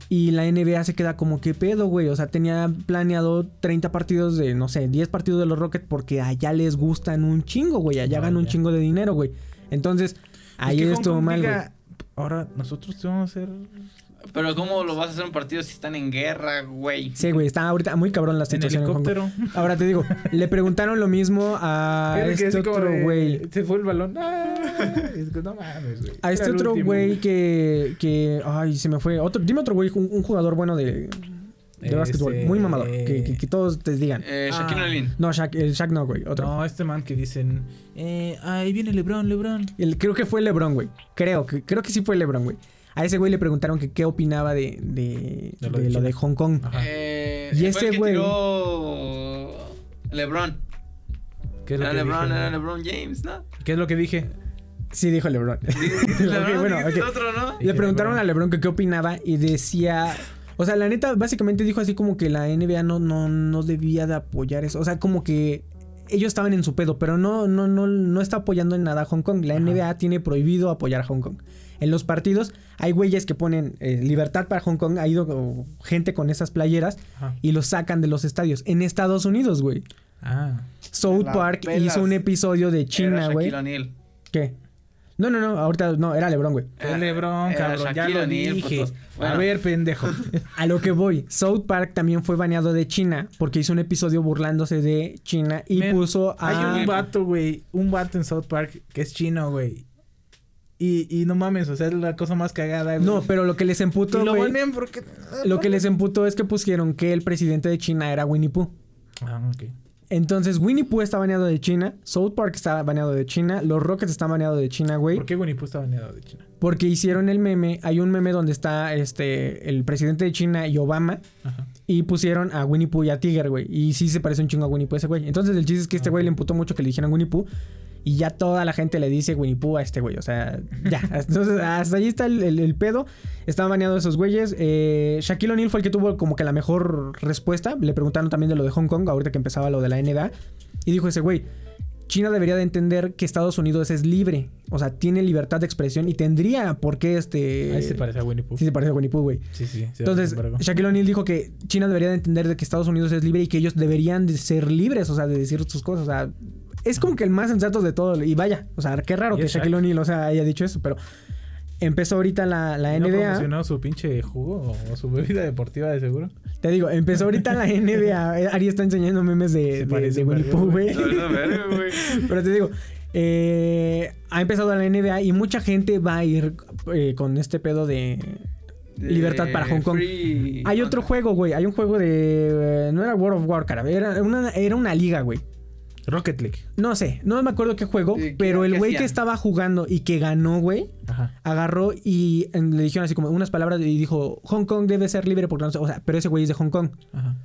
Y la NBA se queda como, ¿qué pedo, güey? O sea, tenía planeado 30 partidos de, no sé, 10 partidos de los Rockets porque allá les gustan un chingo, güey. Allá Ah, ganan un chingo de dinero, güey. Entonces, ahí Es que estuvo mal, güey. Ahora, nosotros te vamos a hacer. Pero ¿cómo lo vas a hacer un partido si están en guerra, güey? Sí, güey, está ahorita muy cabrón la En situación en Hong Kong. helicóptero. Ahora te digo, le preguntaron lo mismo a este otro güey. Se fue el balón. Ah, es que no mames, güey. A este otro güey que, que... Ay, se me fue. Otro, dime otro güey, un, un jugador bueno de, de Este- básquetbol. Muy mamador. Que, que- que todos te digan. Eh, Shaquille Ah. O'Neal. No, Shaq, el Shaq no, güey. Otro. No, este man que dicen. Eh, ahí viene LeBron, LeBron. El- creo que fue LeBron, güey. Creo que, creo que sí fue LeBron, güey. A ese güey le preguntaron que qué opinaba de, de, De lo de de lo China. de Hong Kong. Ajá. Eh, Y ese güey- tiró LeBron. ¿Qué es lo Era que LeBron, dije? era LeBron James, ¿no? ¿Qué es lo que dije? Sí, dijo LeBron. LeBron, Ok, bueno, dijiste ok. otro, ¿no? Le preguntaron LeBron. a LeBron que qué opinaba y decía... O sea, la neta, básicamente dijo así como que la NBA no, no, no debía de apoyar eso. O sea, como que ellos estaban en su pedo, pero no, no, no, no está apoyando en nada a Hong Kong. La Ajá. NBA tiene prohibido apoyar a Hong Kong. En los partidos hay güeyes que ponen eh, libertad para Hong Kong. Ha ido gente con esas playeras Ajá. y los sacan de los estadios. En Estados Unidos, güey. Ah. South La Park pelas. hizo un episodio de China, güey. ¿Qué? No, no, no, ahorita no, era LeBron, güey. Era LeBron, era cabrón. Ya Shaquille lo dije. Bueno. A ver, pendejo. A lo que voy, South Park también fue baneado de China porque hizo un episodio burlándose de China y Men, puso a... Hay un vato, güey. Un vato en South Park que es chino, güey. Y, y no mames, o sea, es la cosa más cagada, güey. No, pero lo que les Y emputó, lo güey, banean porque. lo que les emputó es que pusieron que el presidente de China era Winnie Pooh. Ah, ok. Entonces, Winnie Pooh está baneado de China, South Park está baneado de China, los Rockets están baneados de China, güey. ¿Por qué Winnie Pooh está baneado de China? Porque hicieron el meme, hay un meme donde está este el presidente de China y Obama Ajá. y pusieron a Winnie Pooh y a Tiger, güey. Y sí se parece un chingo a Winnie Pooh ese güey. Entonces el chiste es que este güey le emputó mucho que le dijeran Winnie Pooh y ya toda la gente le dice Winnie Pooh a este güey. O sea, ya. Entonces hasta ahí está el, el- el pedo. Estaban baneados esos güeyes. Eh, Shaquille O'Neal fue el que tuvo como que la mejor respuesta. Le preguntaron también de lo de Hong Kong, ahorita que empezaba lo de la NBA. Y dijo ese güey, China debería de entender que Estados Unidos es libre. O sea, tiene libertad de expresión y tendría por qué este... Ahí se parece a Winnie Pooh. Sí, se parece a Winnie Pooh, güey. Sí, sí. Entonces. Shaquille O'Neal dijo que China debería de entender de que Estados Unidos es libre y que ellos deberían de ser libres, o sea, de decir sus cosas. O sea, es como que el más sensato de todo. Y vaya, o sea, qué raro Y que Shaquille Shaq. O'Neal, o sea, haya dicho eso, pero empezó ahorita la, la ¿No NBA. promocionó su pinche jugo o su bebida deportiva de seguro? Te digo, empezó ahorita la NBA. Ari está enseñando memes de, de, de Winnie Pooh, güey. güey. Pero te digo, eh, ha empezado la NBA y mucha gente va a ir eh, con este pedo de libertad para Hong Kong. Free- Hay otro juego, güey. Hay un juego de. eh, no era World of Warcraft. Era una, era una liga, güey. Rocket League. No sé, no me acuerdo qué juego. ¿Qué- pero qué el güey que estaba jugando y que ganó, güey, agarró y le dijeron así como unas palabras y dijo: Hong Kong debe ser libre porque no sé. O sea, pero ese güey es de Hong Kong. Ajá.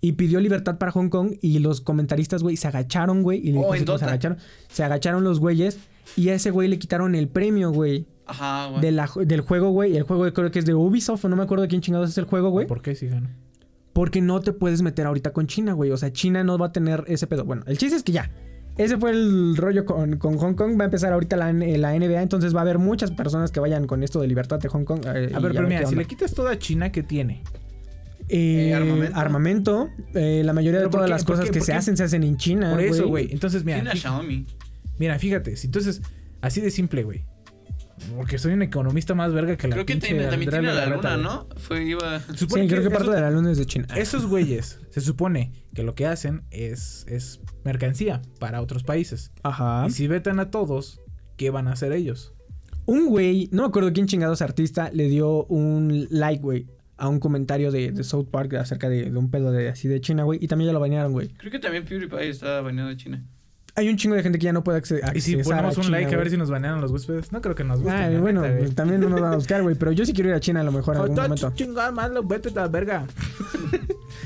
Y pidió libertad para Hong Kong y los comentaristas, güey, se agacharon, güey. Y le Oh, dijo se agacharon. Se agacharon los güeyes y a ese güey le quitaron el premio, güey. Ajá, güey. de del juego, güey. El juego creo que es de Ubisoft, o no me acuerdo de quién chingados es el juego, güey. ¿Por qué sí ganó? Porque no te puedes meter ahorita con China, güey. O sea, China no va a tener ese pedo. Bueno, el chiste es que ya. Ese fue el rollo con, con Hong Kong. Va a empezar ahorita la, la NBA. Entonces va a haber muchas personas que vayan con esto de libertad de Hong Kong. eh, A ver, pero mira, si le quitas toda China, ¿qué tiene? Eh, Eh, armamento. armamento. eh, la mayoría de ¿Pero por todas qué? las ¿Por cosas qué? que ¿Por se qué? hacen se hacen en China. Por eso, güey. Entonces, mira, Tiene a fí- Xiaomi. mira, fíjate. si Entonces, así de simple, güey. Porque soy un economista más verga que la Creo que pinche tiene- también tiene la luna. ¿no? Fue, iba... Sí, supone creo que parte esos- de la luna es de China. Esos güeyes, se supone que lo que hacen es, es mercancía para otros países. Ajá. Y si vetan a todos, ¿qué van a hacer ellos? Un güey, no me acuerdo quién chingados artista, le dio un like, güey, a un comentario de, de South Park acerca de, de un pedo de así de China, güey. Y también ya lo banearon, güey. Creo que también PewDiePie está baneado de China. Hay un chingo de gente que ya no puede acce- accesar Y si a ponemos un China, like a ver si nos banean los huéspedes, no creo que nos guste. Ay, bueno, pues, también no nos van a buscar, güey. Pero yo sí quiero ir a China a lo mejor en algún momento. chingada malo, vete a la verga.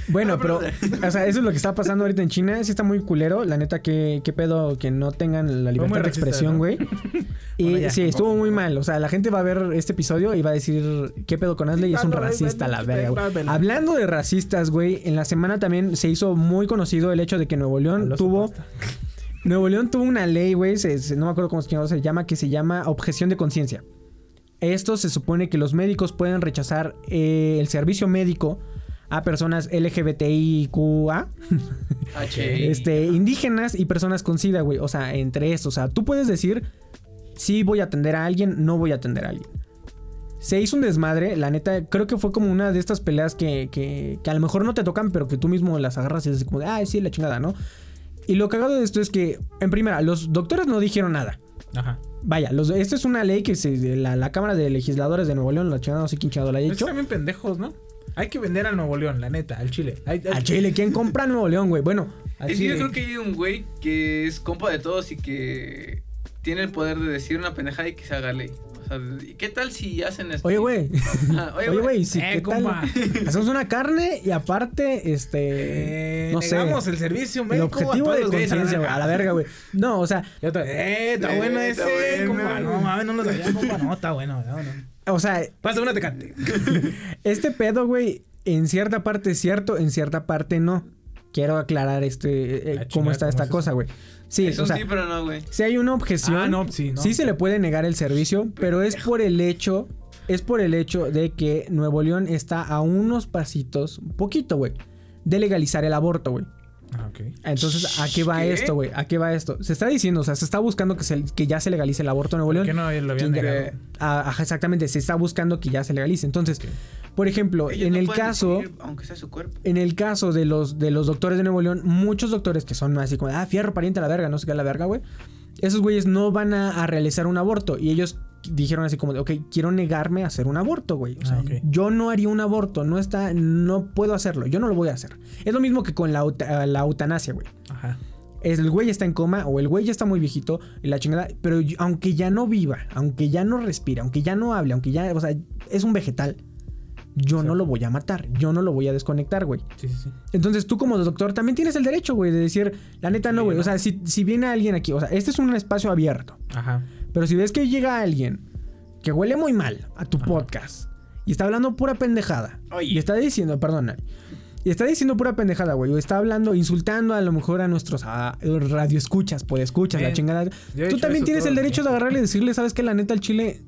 Bueno, pero, o sea, eso es lo que está pasando ahorita en China. Sí está muy culero. La neta, qué, qué pedo que no tengan la libertad de expresión, ¿no? güey. Y Bueno, ya, sí, estuvo muy mal. O sea, la gente va a ver este episodio y va a decir, ¿qué pedo con Asley? Es un racista, la verga, güey. Hablando de racistas, güey, en la semana también se hizo muy conocido el hecho de que Nuevo León tuvo... Nuevo León tuvo una ley, güey, no me acuerdo cómo se llama, que se llama objeción de conciencia. Esto se supone que los médicos pueden rechazar eh, el servicio médico a personas LGBTIQA, H. este, indígenas y personas con SIDA, güey. O sea, entre estos. O sea, tú puedes decir, sí voy a atender a alguien, no voy a atender a alguien. Se hizo un desmadre, la neta, creo que fue como una de estas peleas que, que, que a lo mejor no te tocan, pero que tú mismo las agarras y es como de, ay, sí, la chingada, ¿no? Y lo cagado de esto es que, en primera, los doctores no dijeron nada. Ajá. Vaya, los, esto es una ley que se, la, la Cámara de Legisladores de Nuevo León, la chingada, no sé quién chingado la haya Es que hecho. también pendejos, ¿no? Hay que vender al Nuevo León, la neta, al Chile. Hay- hay- A Chile, ¿quién compra Nuevo León, güey? Bueno, al Es que yo Chile. creo que hay un güey que es compa de todos y que tiene el poder de decir una pendejada y que se haga ley. O sea, ¿y ¿qué tal si hacen esto? oye, güey. Ah, Oye, güey, sí, Eh, ¿qué tal? compa. Hacemos una carne y aparte, este. Eh, no sé. negamos el servicio El médico. objetivo a de conciencia, güey. A la verga, güey. No, o sea, eh, está Eh, bueno ese, compa. No mames, no lo sabía, compa. No, está bueno, está bueno. o sea, Pasa una tecate. este pedo, güey, en cierta parte es cierto, en cierta parte no. Quiero aclarar este eh, Ah, cómo está ¿cómo esta es cosa, güey. Sí, es o sea, sí, pero no, güey. si hay una objeción, Ah, no, sí, no. sí se le puede negar el servicio, pero es por el hecho, es por el hecho de que Nuevo León está a unos pasitos, un poquito, güey, de legalizar el aborto, güey. Ah, ok. Entonces, ¿a qué va ¿Qué? esto, güey? ¿A qué va esto? Se está diciendo, o sea, se está buscando que, se- que ya se legalice el aborto en Nuevo ¿Por León. qué no lo habían ¿Quién ya- negado? Ah, ajá, exactamente, se está buscando que ya se legalice. Entonces, por ejemplo, Ellos en no el caso, decidir, aunque sea su cuerpo. en el caso de los, de los doctores de Nuevo León, muchos doctores que son así como, ah, fierro, pariente a la verga, no sé qué a la verga, güey. Esos güeyes no van a, a realizar un aborto y ellos dijeron así como de, ok, quiero negarme a hacer un aborto, güey. O sea, Ah, yo no haría un aborto, no está, no puedo hacerlo, yo no lo voy a hacer. Es lo mismo que con la, la eutanasia, güey. Ajá. Es el güey está en coma o el güey ya está muy viejito y la chingada, pero yo- aunque ya no viva, aunque ya no respire, aunque ya no hable, aunque ya, o sea, es un vegetal, yo no lo voy a matar, yo no lo voy a desconectar, güey. Sí, sí, sí. Entonces tú como doctor también tienes el derecho, güey, de decir, la neta no, güey. O sea, si, si viene alguien aquí, o sea, este es un espacio abierto, Ajá. pero si ves que llega alguien que huele muy mal a tu Ajá. podcast y está hablando pura pendejada Oye. y está diciendo, perdona, y está diciendo pura pendejada, güey, o está hablando, insultando a lo mejor a nuestros ah, radioescuchas, por escuchas, la chingada. Yo Tú también tienes el derecho de agarrarle y decirle, ¿sabes qué? La neta, el chile...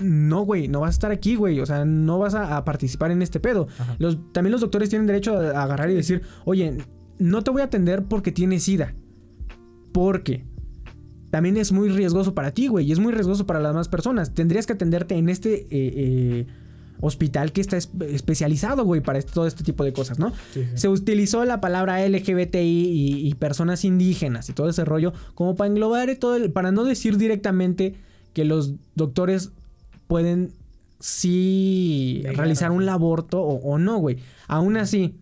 No, güey, no vas a estar aquí, güey. O sea, no vas a, a participar en este pedo. Los, también los doctores tienen derecho a, a agarrar y decir, oye, no te voy a atender porque tienes SIDA. Porque también es muy riesgoso para ti, güey. Y es muy riesgoso para las demás personas. Tendrías que atenderte en este eh, eh, hospital que está es- especializado, güey, para este- todo este tipo de cosas, ¿no? Sí, sí. Se utilizó la palabra LGBTI y, y personas indígenas y todo ese rollo como para englobar todo el, para no decir directamente que los doctores pueden sí realizar un aborto o, o no, güey. Aún así,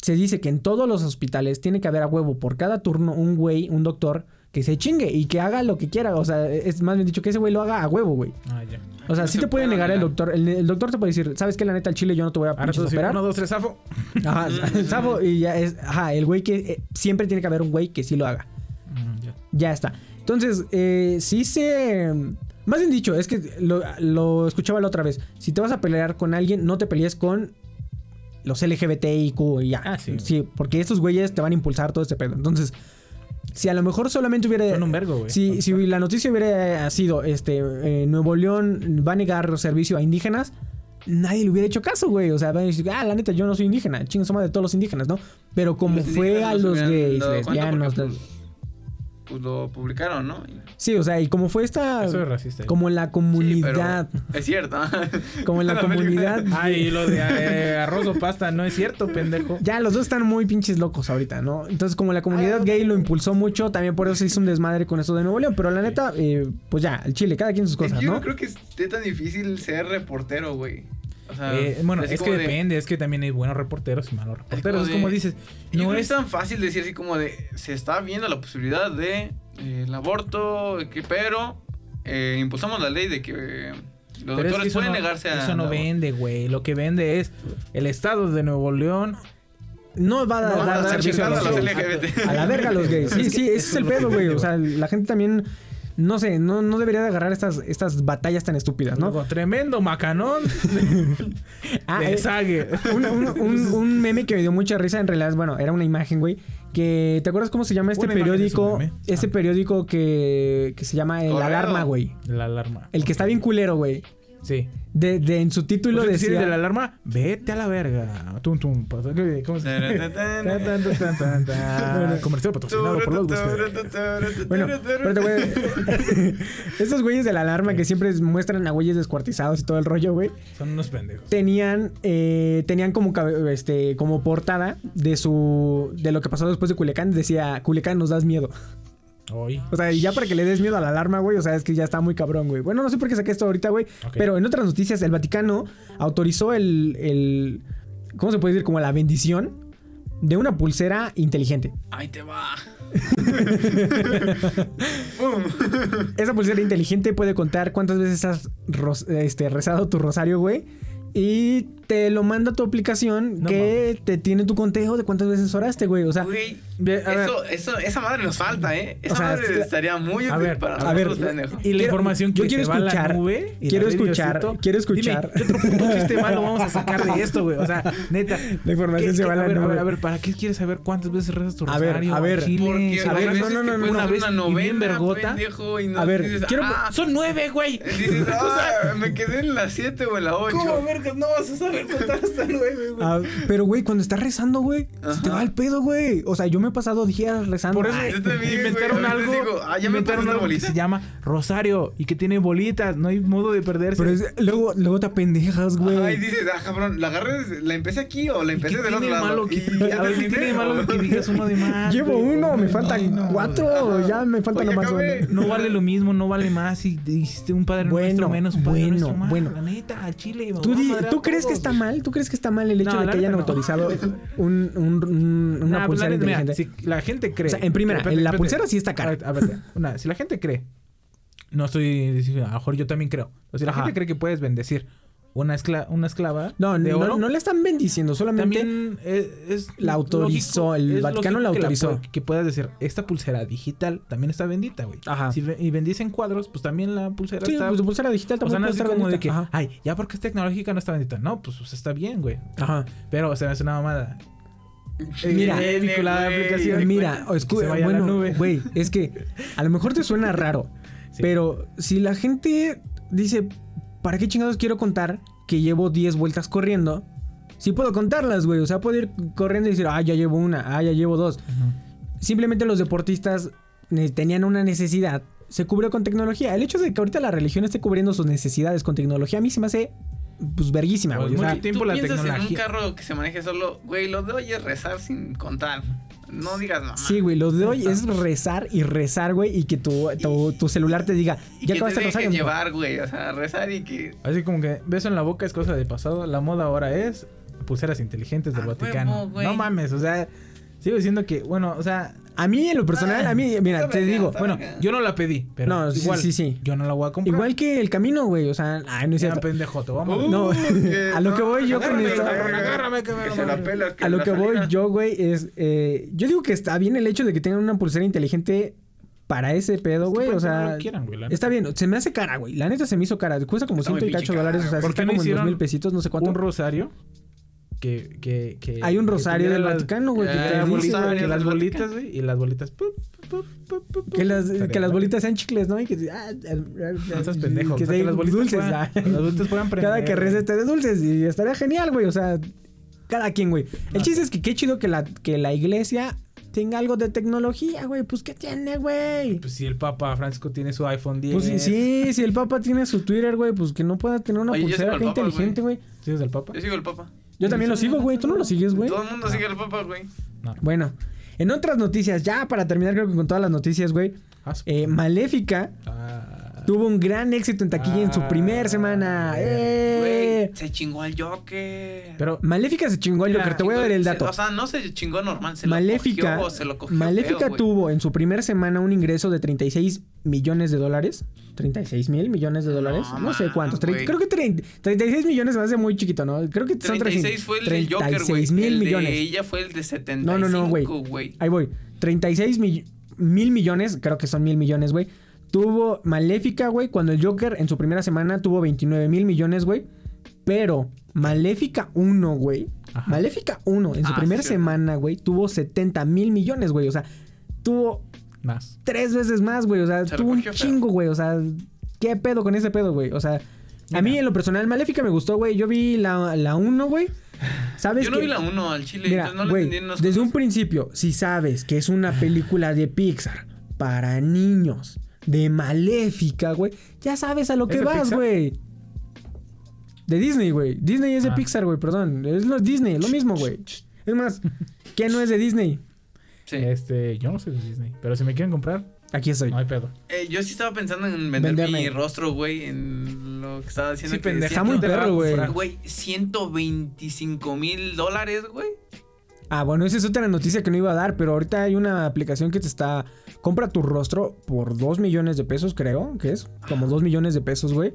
se dice que en todos los hospitales tiene que haber a huevo por cada turno un güey, un doctor que se chingue y que haga lo que quiera. O sea, es más bien dicho que ese güey lo haga a huevo, güey. Ah, ya. O sea, No sí se te puede negar el doctor. El, el doctor te puede decir, ¿sabes qué? La neta, al chile yo no te voy a Ahora pinches operar. uno, dos, tres, zafo. Ajá, Safo, y ya es. Ajá, el güey que. eh, siempre tiene que haber un güey que sí lo haga. Mm, ya. Ya está. Entonces, eh, sí se. Más bien dicho, es que lo, lo escuchaba la otra vez. Si te vas a pelear con alguien, no te pelees con los LGBTIQ y ya. Ah, sí. porque estos güeyes te van a impulsar todo este pedo. Entonces, si a lo mejor solamente hubiera. Son un vergo, güey. Si, si la noticia hubiera sido, este, eh, Nuevo León va a negar servicio a indígenas, nadie le hubiera hecho caso, güey. O sea, van a decir, ah, la neta, yo no soy indígena, chinga suma de todos los indígenas, ¿no? Pero como Los fue a los gays, pues, lo publicaron, ¿no? sí, o sea, y como fue esta, Eso es racista. como en la Sí, comunidad, pero es cierto. como en la comunidad, Ay, lo de eh, arroz o pasta no es cierto, pendejo. ya los dos están muy pinches locos ahorita, ¿no? Entonces, como la comunidad Ah, gay lo impulsó mucho, también por eso se hizo un desmadre con esto de Nuevo León. Pero la neta, eh, pues ya, el Chile, cada quien sus cosas, yo ¿no? no creo que esté tan difícil ser reportero, güey. O sea, Eh, bueno, es que de- depende, es que también hay buenos reporteros y malos reporteros. Es como dices, no es es tan fácil decir así como de se está viendo la posibilidad de eh, el aborto, que, pero eh, impulsamos la ley de que eh, los Pero es que doctores pueden no, negarse a Eso no vende, güey. Lo que vende es el estado de Nuevo León. No va a dar, No, dar a dar servicio a los a los gays. LGBT. A la verga a los gays. Sí, sí, ese es el pedo, güey. O sea, la gente también, no sé, no, no debería de agarrar estas, estas batallas tan estúpidas, ¿no? Luego, tremendo macanón Ah, de eh, Sague. un, un- un- un meme que me dio mucha risa, en realidad, bueno, era una imagen, güey. Que, ¿te acuerdas cómo se llama este Una periódico? Este Ah. periódico que, que se llama El Correo. Alarma, güey. La alarma. El que está bien culero, güey. Sí. De, de- en su título Lo decía de la alarma, vete a la verga. Tum, tum. ¿Cómo se tan. Comercial patrocinado por los. Bueno, pero te voy- Estos güeyes de la alarma que siempre muestran a güeyes descuartizados y todo el rollo, güey. Son unos pendejos. Tenían, eh, tenían como, este, como portada de su. de lo que pasó después de Culiacán. Decía, Culiacán nos das miedo. Hoy. O sea, y ya para que le des miedo a la alarma, güey. O sea, es que ya está muy cabrón, güey. Bueno, no sé por qué saqué esto ahorita, güey. Pero en otras noticias, el Vaticano autorizó el, el. ¿Cómo se puede decir? Como la bendición de una pulsera inteligente. Ahí te va. Esa pulsera inteligente puede contar cuántas veces has este, rezado tu rosario, güey. Y te lo manda tu aplicación No que te tiene tu conteo de cuántas veces oraste, güey. O sea, Güey, a ver. eso, eso, esa madre nos falta, ¿eh? Esa O sea, madre est- estaría muy a útil ver, para a ver, nosotros, pendejo. Y la Quiero- información yo que quiero a la escuchar, nube quiero escuchar, quiero escuchar. Dime, ¿qué otro puto chiste malo vamos a sacar de esto, güey? O sea, neta. La información ¿qué- se va a la ver, nube. ver, a ver, ¿para qué quieres saber cuántas veces rezas tu A ver, rosario? a ver, Chile? Porque A ver, no, no, que no, puedes una hacer vez una novena, no A ver, quiero- ah, Son nueve, güey. dices, ah, me quedé en la 7 o en la 8. ¿Cómo vergas no vas a saber contar hasta nueve, güey. Ah, pero, güey, cuando estás rezando, güey, se te va el pedo, güey. O sea, yo me he pasado días rezando. Por eso Ay, inventaron güey, algo. digo, ah, ya me inventaron pasé algo una que bolita. se llama Rosario y que tiene bolitas. No hay modo de perderse. Pero es- luego, luego te apendejas, güey. Ay, dices, ah, cabrón, ¿la agarré, la empecé aquí o la ¿Y empecé del otro lado? malo que, Y a ver, ¿qué tiene de malo que digas uno de más? Llevo güey? uno, me Ay, faltan no, cuatro. Ya me faltan Oye, nomás uno. No vale lo mismo, no vale más. Si hiciste un padre Bueno, nuestro menos, un padre bueno, nuestro más. bueno. La neta, chile. me ¿Tú, di- ¿Tú crees que todos, está mal? ¿Tú crees que está mal el hecho No, de que hayan autorizado un, un- un- una Nah, pues, pulsera la mira, inteligente? si la gente cree. O sea, en primera, Espérate, la pulsera sí está cara. A ver, a ver, una, si la gente cree. No estoy diciendo, a lo mejor yo también creo. O si la Ajá. gente cree que puedes bendecir una, escla- una esclava No, de no, oro. no le están bendiciendo, solamente también es, es la autorizó, el Vaticano la que autorizó. Que, puedas decir, esta pulsera digital también está bendita, güey. Ajá. Si y bendicen cuadros, pues también la pulsera Sí, está... pues pulsera digital o también sea, no puede estar de que, Ajá. ay, ya porque es tecnológica no está bendita. No, pues, pues, está bien, güey. Ajá. Pero se me hace una mamada. Eh, Mira, eh, la aplicación. Mira, la bueno, güey, es que a lo mejor te suena raro, Sí. pero si la gente dice, ¿para qué chingados quiero contar que llevo 10 vueltas corriendo? Sí puedo contarlas, güey, o sea, puedo ir corriendo y decir, ah, ya llevo una, ah, ya llevo dos. Simplemente los deportistas tenían una necesidad, se cubrió con tecnología. El hecho de que ahorita la religión esté cubriendo sus necesidades con tecnología, a mí se me hace, pues, verguísima, Pues güey. O sea, mucho tiempo ¿Tú la piensas en un tecnología. carro que se maneje solo? Güey, lo de hoy es rezar sin contar. No digas mamá. Sí, güey, lo de hoy es rezar y rezar, güey, y que tu, tu, tu celular te diga, Y ya que te acabaste el deje rosario. mijo". llevar, güey. O sea, rezar y que... Así como que beso en la boca es cosa de pasado. La moda ahora es pulseras inteligentes del A Vaticano. huevo, güey. no mames, o sea, sigo diciendo que, bueno, o sea, A mí, en lo personal, a mí, mira, está te digo, bueno, yo no la pedí, pero No, sí, igual, sí, sí. yo no la voy a comprar. igual que el camino, güey, o sea, ay, no es cierto. pendejo, te vamos Uh, No, que a lo que no, voy yo con esto- Agárrame, que Que se la. A lo que voy salida- yo, güey, es, eh, yo digo que está bien el hecho de que tengan una pulsera inteligente para ese pedo, Es que güey, o sea, que quieran, güey, la neta. está bien, se me hace cara, güey, la neta se me hizo cara, cuesta como ciento y cacho dólares, o sea, ¿Por está qué no como en dos mil pesitos, no sé cuánto. Un rosario que, que, que Hay un que rosario del Vaticano, güey, que Eh, te las dice, bolitas, güey, que las del bolitas, güey, y las bolitas. pup, pup, pup, pup, que las, Estaría que las bolitas sean chicles, ¿no? Y que, ah, No seas pendejo. que o sea, sean las bolitas dulces, puedan- ah. Las bolitas puedan prender. Cada que güey. recete de dulces y estaría genial, güey. O sea, cada quien, güey. El chiste es que qué chido que la, que la iglesia tenga algo de tecnología, güey. Pues, ¿qué tiene, güey? Pues si el Papa Francisco tiene su iPhone 10. Pues sí, sí, si el Papa tiene su Twitter, güey, pues que no pueda tener una Oye, yo pulsera sigo acá al Papa, inteligente, güey. ¿Sigues el Papa? Yo sigo el papa. Yo también lo sigo, güey. Tú no lo sigues, güey. Todo el mundo sigue al papa, güey. No. Bueno, en otras noticias, ya para terminar, creo que con todas las noticias, güey. Ah, eh, Maléfica Ah. Tuvo un gran éxito en taquilla en su Ah, primer semana. ¡Eh! Se chingó al Joker. Pero Maléfica se chingó al Mira, Joker. Te voy a dar el Se- dato. o sea, no se chingó normal, se Maléfica, lo cogió, se lo cogió Maléfica feo, tuvo en su primer semana un ingreso de 36 millones de dólares. 36 mil millones de dólares. No, No, sé cuántos. Tre- creo que 30 36 millones me hace muy chiquito, ¿no? Creo que son 36 fue el del Joker, güey. 36 mil millones. de ella fue el de 75, No, no, no, güey. güey. Ahí voy. 36 mi- mil millones. Creo que son mil millones, güey. Tuvo Maléfica, güey. Cuando el Joker en su primera semana tuvo 29 mil millones, güey. Pero Maléfica 1, güey. Ajá. Maléfica 1 en su Ah, primera sí, semana, güey, tuvo 70 mil millones, güey. O sea, tuvo Más. tres veces más, güey. O sea, Se tuvo un feo. chingo, güey. O sea, ¿qué pedo con ese pedo, güey? O sea, a mí en lo personal, Maléfica me gustó, güey. Yo vi la, la 1, güey. ¿Sabes Yo no vi la 1 al chile, Mira, entonces no güey, entendí unas desde un principio, si sabes que es una película de Pixar para niños, de Maléfica, güey, ya sabes a lo ¿Es que vas, güey. De Disney, güey. Disney es de Ah. Pixar, güey, perdón. Es lo Disney, lo mismo, güey. Es más, ¿qué no es de Disney? Sí. Este, yo no soy de Disney. Pero si me quieren comprar, Aquí estoy. no hay pedo. Eh, yo sí estaba pensando en vender Venderme. mi rostro, güey, en lo que estaba diciendo. Sí, pendeja, Está muy perro, güey. Güey, 125 mil dólares, güey. Ah, bueno, esa es otra noticia que no iba a dar, pero ahorita hay una aplicación que te está... Compra tu rostro por 2 millones de pesos, creo, que es como 2 millones de pesos, güey.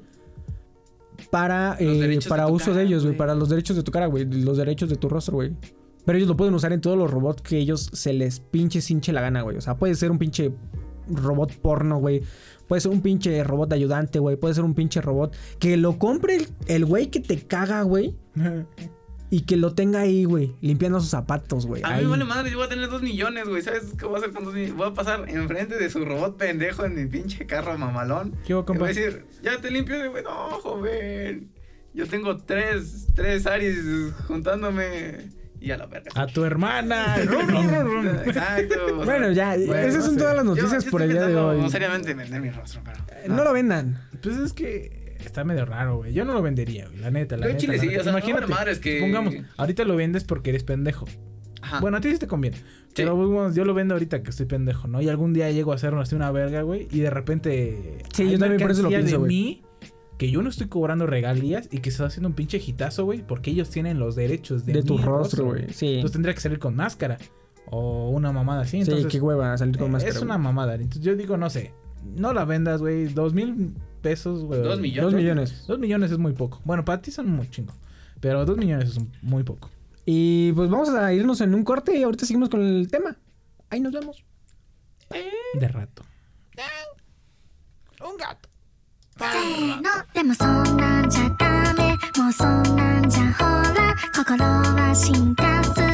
Para, eh, de para tu uso cara, de ellos, güey. Para los derechos de tu cara, güey. Los derechos de tu rostro, güey. Pero ellos lo pueden usar en todos los robots que ellos se les pinche cinche la gana, güey. O sea, puede ser un pinche robot porno, güey. Puede ser un pinche robot ayudante, güey. Puede ser un pinche robot que lo compre el- el güey que te caga, güey. Y que lo tenga ahí, güey, limpiando sus zapatos, güey. A mí ahí. me vale madre, yo voy a tener 2 millones, güey. ¿Sabes qué voy a hacer con 2 millones? Voy a pasar enfrente de su robot pendejo en mi pinche carro mamalón. ¿Qué hubo, Y voy compa? a decir, ya te limpio, güey. No, joven. Yo tengo tres, tres Aries juntándome y a la verga. A tu hermana. Rum, rum, rum, rum. Exacto. Bueno, ya, bueno, esas no son sé. todas las noticias yo por el día de hoy. seriamente vender mi rostro, pero. Eh, No lo vendan. Pues es que está medio raro, güey. Yo no lo vendería, güey. La neta, la Yo neta. Chile la sí, neta. o sea, no, Imagínate. la madre es que- Supongamos, ahorita lo vendes porque eres pendejo. Ajá. Bueno, a ti sí te conviene. Pero bueno, yo lo vendo ahorita que estoy pendejo, ¿no? Y algún día llego a hacer así una verga, güey. Y de repente. Sí, hay yo también por eso lo pienso, güey. mí que yo no estoy cobrando regalías y que se está haciendo un pinche hitazo, güey. Porque ellos tienen los derechos de, De tu rostro, güey. Sí. Entonces tendría que salir con máscara. O una mamada así. Sí, Entonces, qué hueva salir con eh, máscara. Es una mamada. Entonces yo digo, no sé. No la vendas, güey. Dos mil pesos, güey. Dos millones. Dos millones. Dos millones es muy poco. Bueno, para ti son muy chingo. Pero dos millones es un- muy poco. Y pues vamos a irnos en un corte y ahorita seguimos con el tema. Ahí nos vemos. De rato. せーのでもそんなんじゃダメもうそんなんじゃほら心は進化するよもっともっと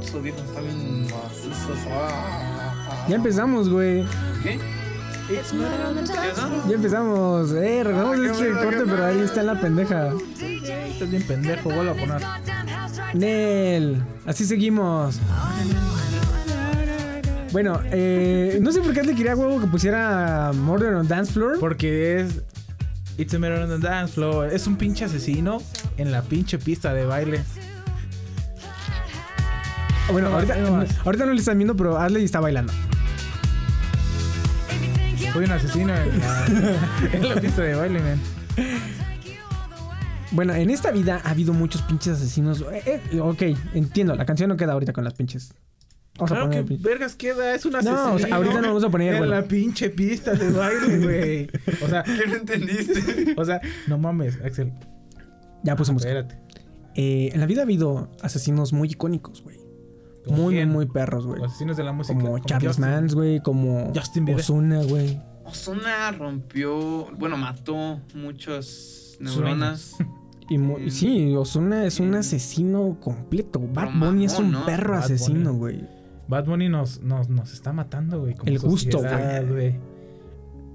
Estos audífonos están bien macizos. Ah, Ya empezamos, güey. ¿Qué? ¿Qué eso? Ya empezamos. Eh, regresamos Ah, este corte, pero ahí está la pendeja. Estás bien pendejo, vuelvo a poner. Nel. Así seguimos. Bueno, eh, no sé por qué le quería huevo que pusiera Murder on Dance Floor. Porque es. It's a Murder on the Dance Floor. Es un pinche asesino en la pinche pista de baile. Bueno, No, ahorita, no ahorita no le están viendo, pero Ashley está bailando. Soy un asesino en la, en la pista de baile, man. Bueno, en esta vida ha habido muchos pinches asesinos. Eh, eh, ok, entiendo, la canción no queda ahorita con las pinches. Vamos a Claro poner. que vergas queda, es un asesino. No, o sea, ahorita no vamos a poner, En güey. la pinche pista de baile, güey. O sea, ¿Qué no entendiste? o sea, no mames, Axel. Ya puse música. Espérate. Eh, en la vida ha habido asesinos muy icónicos, güey. ¿Como Muy, muy, quién? muy perros, güey. Los asesinos de la música. Como Charles. Mans, güey. Como Justin Bieber. Ozuna, güey. Ozuna rompió, bueno, mató muchas neuronas. Y sí, Ozuna es un asesino completo. Bad Bunny es un perro Bad asesino, güey. Bad Bunny nos, nos, nos está matando, güey. El gusto, güey.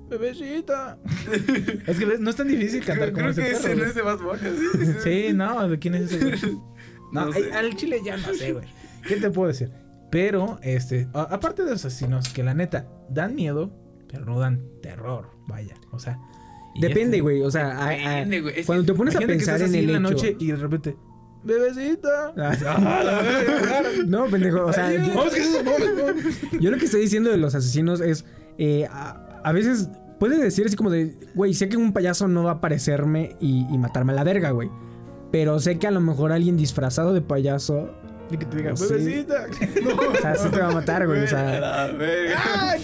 Bebecita. es que no es tan difícil cantar como Creo ese que perro, ese no es de Bad Bunny. ¿sí? Sí, no, ¿de quién es ese güey? No, sé. al chile ya no sé, güey. ¿Qué te puedo decir? Pero, este, a- aparte de los asesinos que la neta dan miedo, pero no dan terror, vaya. O sea, Depende, este- güey. O sea, a- a- Depende, cuando te pones a que pensar en el en la hecho. noche y de repente, bebecita. Ah, no, pendejo. O sea, yo, yo lo que estoy diciendo de los asesinos es. eh, a, a veces puedes decir así como de. Güey, sé que un payaso no va a aparecerme y, y matarme a la verga, güey. Pero sé que a lo mejor alguien disfrazado de payaso. Y que te diga, Sí. bebecita. O sea, sí te va a matar, güey. O sea. La. Ah.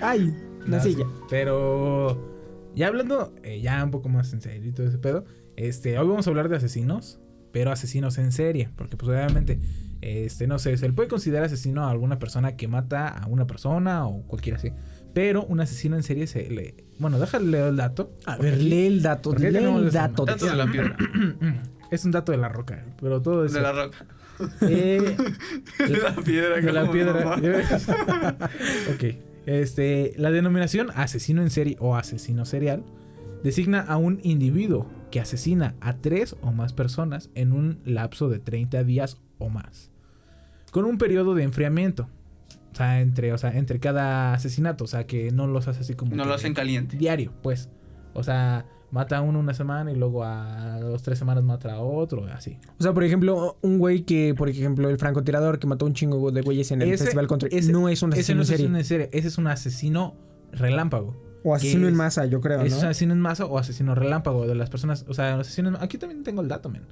Ay, una No, silla. Pero ya hablando eh, ya un poco más en serio y todo ese pedo, este, hoy vamos a hablar de asesinos, pero asesinos en serie, porque pues obviamente, este, no sé, se le puede considerar asesino a alguna persona que mata a una persona o cualquiera así, pero un asesino en serie se le, bueno, déjale leer el dato. A ver, aquí lee el dato. Lee el dato. Dato de la piedra. es un dato de la roca, pero todo eso. De la roca. Eh, De la piedra. de la piedra. ok. Este, la denominación asesino en serie o asesino serial designa a un individuo que asesina a tres o más personas en un lapso de 30 días o más. Con un periodo de enfriamiento. O sea, entre, o sea, entre cada asesinato. O sea, que no los hace así como. No lo hacen caliente. Diario, pues. O sea, mata a uno una semana y luego a dos, tres semanas mata a otro, así. O sea, por ejemplo, un güey que, por ejemplo, el francotirador que mató un chingo de güeyes en el Ese- Festival Country. ese- no es un Ese asesino no en es serie. asesino en serie, ese es un asesino relámpago. O asesino en es- masa, yo creo, Es ¿no? un asesino en masa o asesino relámpago de las personas. O sea, asesino en- Aquí también tengo el dato, men.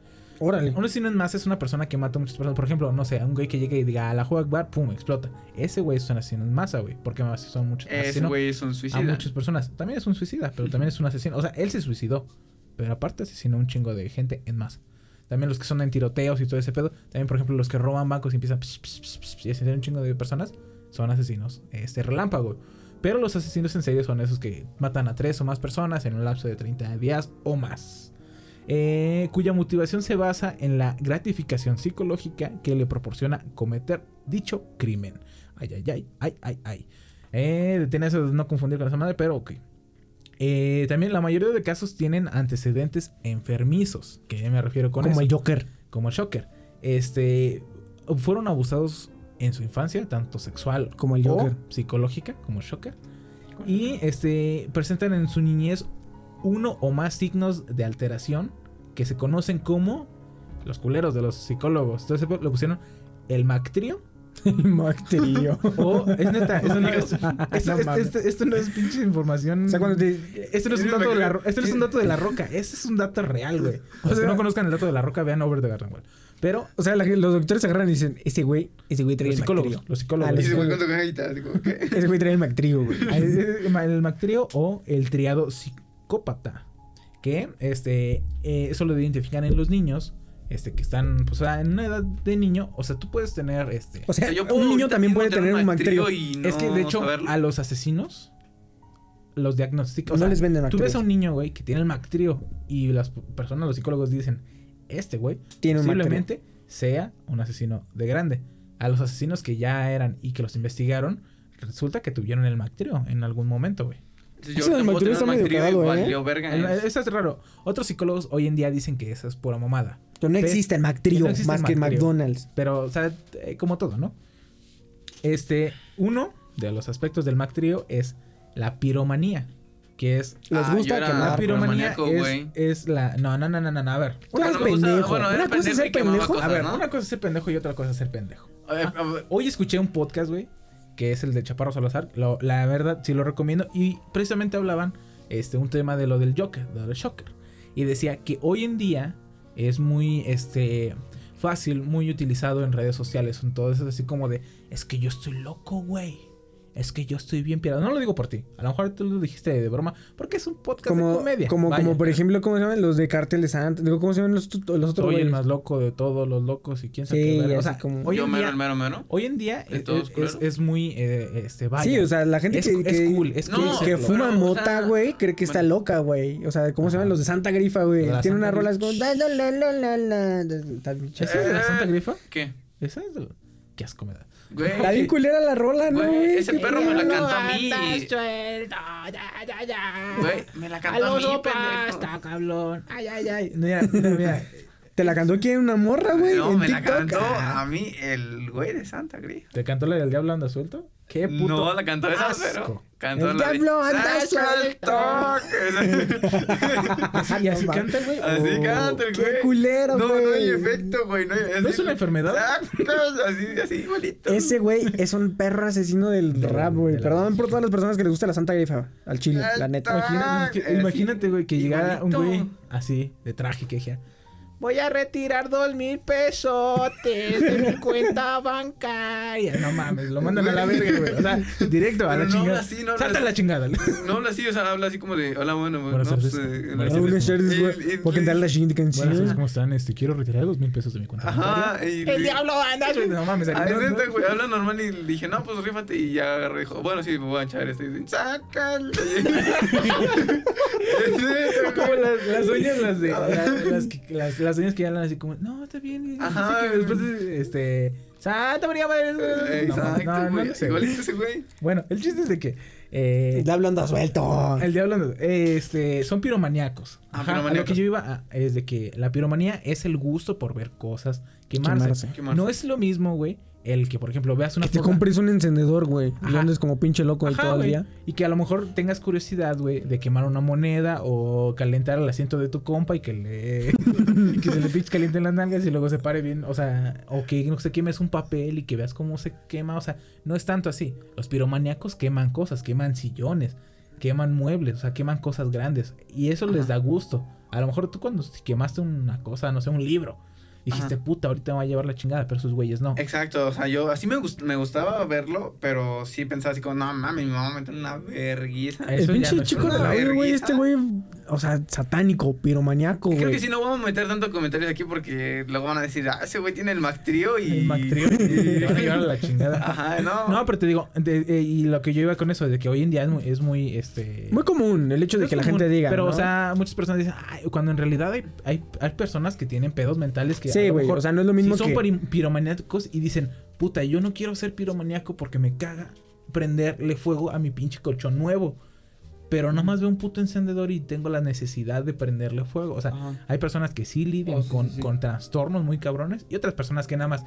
Órale. Un asesino en masa es una persona que mata a muchas personas. Por ejemplo, no sé, un güey que llegue y diga a la juega Akbar, pum, explota. Ese güey es un asesino en masa, güey. Porque son muchos. Ese asesino güey es un a suicida. muchas personas. También es un suicida, pero también es un asesino. O sea, él se suicidó. Pero aparte asesinó a un chingo de gente en masa. También los que son en tiroteos y todo ese pedo. También, por ejemplo, los que roban bancos y empiezan pss, pss, pss, y asesinan un chingo de personas. Son asesinos. Este relámpago. Pero los asesinos en serie son esos que matan a tres o más personas en un lapso de 30 días o más. Eh, cuya motivación se basa en la gratificación psicológica que le proporciona cometer dicho crimen. Ay, ay, ay, ay, ay, ay. Eh, tiene eso de no confundir con esa madre, pero ok. Eh, también la mayoría de casos tienen antecedentes enfermizos, que ya me refiero con Como eso. el Joker. Como el Shocker. Este, fueron abusados en su infancia, tanto sexual Como el o Joker. psicológica, como el Shocker. Y este, presentan en su niñez uno o más signos de alteración que se conocen como los culeros de los psicólogos. Entonces lo pusieron el mactrio El Mactrio. o es neta, esto no es, esto, No esto- mames. esto- esto no es pinche información. O sea, cuando te... Esto no es un dato de la, ro- esto no es un dato de la roca, este es un dato real, güey. Que no conozcan el dato de la roca, vean Over the Garden Wall. Pero O sea, la- los doctores se agarran y dicen, ese güey, ese güey trae los el psicólogos, Mactrio. los psicólogos. Ah, los que... Ese güey trae el Mactrio, güey. el mactrio o el triado psicópata. Que este eh, eso lo identifican en los niños. Este, que están, pues, o sea, en una edad de niño. O sea, tú puedes tener este. O sea, yo puedo un niño también puede tener un Mactrio. y no es que de hecho, saberlo. a los asesinos los diagnostican. o No sea, les venden Tú ves a un niño, güey, que tiene el mactrio. Y las personas, los psicólogos dicen: Este güey Tiene un posiblemente sea un asesino de grande. A los asesinos que ya eran y que los investigaron, resulta que tuvieron el mactrio en algún momento, güey. Entonces, Eso del está medio cagado, ¿eh? yo, verga, El- es- Eso es raro. Otros psicólogos hoy en día dicen que esa es pura mamada. Pero no Pe- existe el que Mactrio no más el que el. McDonald's. Pero, o sea, eh, como todo, ¿no? Este, uno de los aspectos del Mactrio es la piromanía. Que es. Les Ah, gusta yo quemar. La piromanía es, güey. es la. No, no, no, no, no, no, a ver. Eres no pendejo. bueno, era Una cosa es pendejo ser pendejo. cosas. A ver, ¿no? una cosa es ser pendejo y otra cosa es ser pendejo. A ver, a ver, Hoy escuché un podcast, güey, que es el de Chaparro Salazar. La verdad, sí lo recomiendo. Y precisamente hablaban este, un tema de lo del Joker, de lo del Shocker. Y decía que hoy en día es muy este, fácil, muy utilizado en redes sociales. En todo eso, así como de, es que yo estoy loco, güey. Es que yo estoy bien pirado. No lo digo por ti. A lo mejor tú lo dijiste de broma. Porque es un podcast de Como, comedia. como, Vaya. como por ejemplo, ¿cómo se llaman? Los de Cártel de Santa. Digo, ¿cómo se llaman los, otros Soy el más loco de todos los locos y quién sabe Sí, qué. O sea, como- hoy yo en mero, día, el mero, mero. Hoy en día ¿De es, todos es- muy, eh, este, vaya. Sí, o sea, la gente es, que, es que- cool, es No, cool. que fuma pero, o mota, sea, güey, cree que está loca, güey. O sea, ¿cómo se llaman los de Santa Grifa, güey? Tiene Santa unas rolas como... ¿Esa es de la Santa Grifa? ¿Qué? ¿Esa es de la... Qué asco me da. Güey. Está bien culera la rola, ¿no, Güey, güey? ese perro me la cantó a mí. suelto, ya, ya, ya. Güey, me la cantó a mí, pendejo. cabrón. Ay, ay, ay. Mira, mira, mira. Te la cantó aquí en una morra, güey, No, en me la cantó Ah. a mí el güey de Santa Grifa. ¿Te cantó la del diablo anda suelto? Qué puto No, la cantó esa, pero cantó El la de diablo anda "Sacha el toque". Así, y así canta, güey. Así canta el Qué güey. culero, No, no hay güey. efecto, güey. No, hay- ¿No es una enfermedad? Exacto, así, así igualito. Ese güey es un perro asesino del De- rap, güey. de la Perdón por todas las personas que les gusta la Santa Grifa, al chile, la neta. Imagínate, güey, que llegara un güey así, de traje, que dijera... Voy a retirar dos mil pesotes de mi cuenta bancaria. No mames, lo mandan a la verga, güey. O sea, directo a la no chingada. así, no Salta así. la chingada. No habla así, o sea, habla así como de, hola, bueno, bueno, Buenas no, tardes. pues, eh, Buenas tardes. tardes, güey. Voy a cantar la siguiente Buenas tardes. ¿cómo están? Este, quiero retirar dos mil pesos de mi cuenta Ajá, bancaria. y El le- diablo anda, güey. No mames. Ah, no, es no. neta, güey, habla normal y le dije, no, pues rífate y ya agarré, dijo, bueno, sí, me voy a echar este. Y dice, Sácalo. Como las, las uñas, las de. la- las, que- las, las uñas que hablan así como, no, está bien. Ajá. Que después, este. Santa María Madre. No, Exacto, no, no, güey. no sé. Igualito ese güey. Bueno, el chiste es de que. Eh, El diablo anda suelto. el diablo, anda- este, son piromaníacos. Ah, Ajá, a lo piromaníacos. que yo iba a- es de que la piromanía es el gusto por ver cosas quemarse. Quemarse. Quemarse. No es lo mismo, güey, el que, por ejemplo, veas una Que te foto- compres un encendedor, güey. Y andes como pinche loco ahí Ajá, todo el día. Y que a lo mejor tengas curiosidad, güey, de quemar una moneda o calentar el asiento de tu compa y que le y que se le pinche calienten las nalgas y luego se pare bien, o sea, o que no se quemes un papel y que veas cómo se quema, o sea, no es tanto así. Los piromaníacos queman cosas, queman sillones, queman muebles, o sea, queman cosas grandes y eso les da gusto. A lo mejor tú cuando quemaste una cosa, no sé, un libro, dijiste, puta, ahorita me va a llevar la chingada, pero esos güeyes no. Exacto, o sea, yo así me, gust- me gustaba verlo, pero sí pensaba así como, no mames, mi mamá me mete una verguiza. El pinche no chico del audio, güey. Este güey o sea, satánico, piromaniaco, güey. Creo que si no vamos a meter tanto comentarios aquí porque luego van a decir, ah, ese güey tiene el Mactrio y. El Mactrio. Te van a llevar a la chingada. Ajá, no. No, pero te digo, de- eh, y lo que yo iba con eso, de que hoy en día es muy, es muy, este... Muy común el hecho de es que la gente diga. Pero, ¿no? o sea, muchas personas dicen, "Ay", cuando en realidad hay, hay, hay personas que tienen pedos mentales que Sí, güey. O sea, no es lo mismo son que. piri- piromaníacos y dicen, puta, yo no quiero ser piromaníaco porque me caga prenderle fuego a mi pinche colchón nuevo. Pero nada más veo un puto encendedor y tengo la necesidad de prenderle fuego. O sea, Ajá. hay personas que sí lidian Oh, sí, con, sí. con trastornos muy cabrones y otras personas que nada más.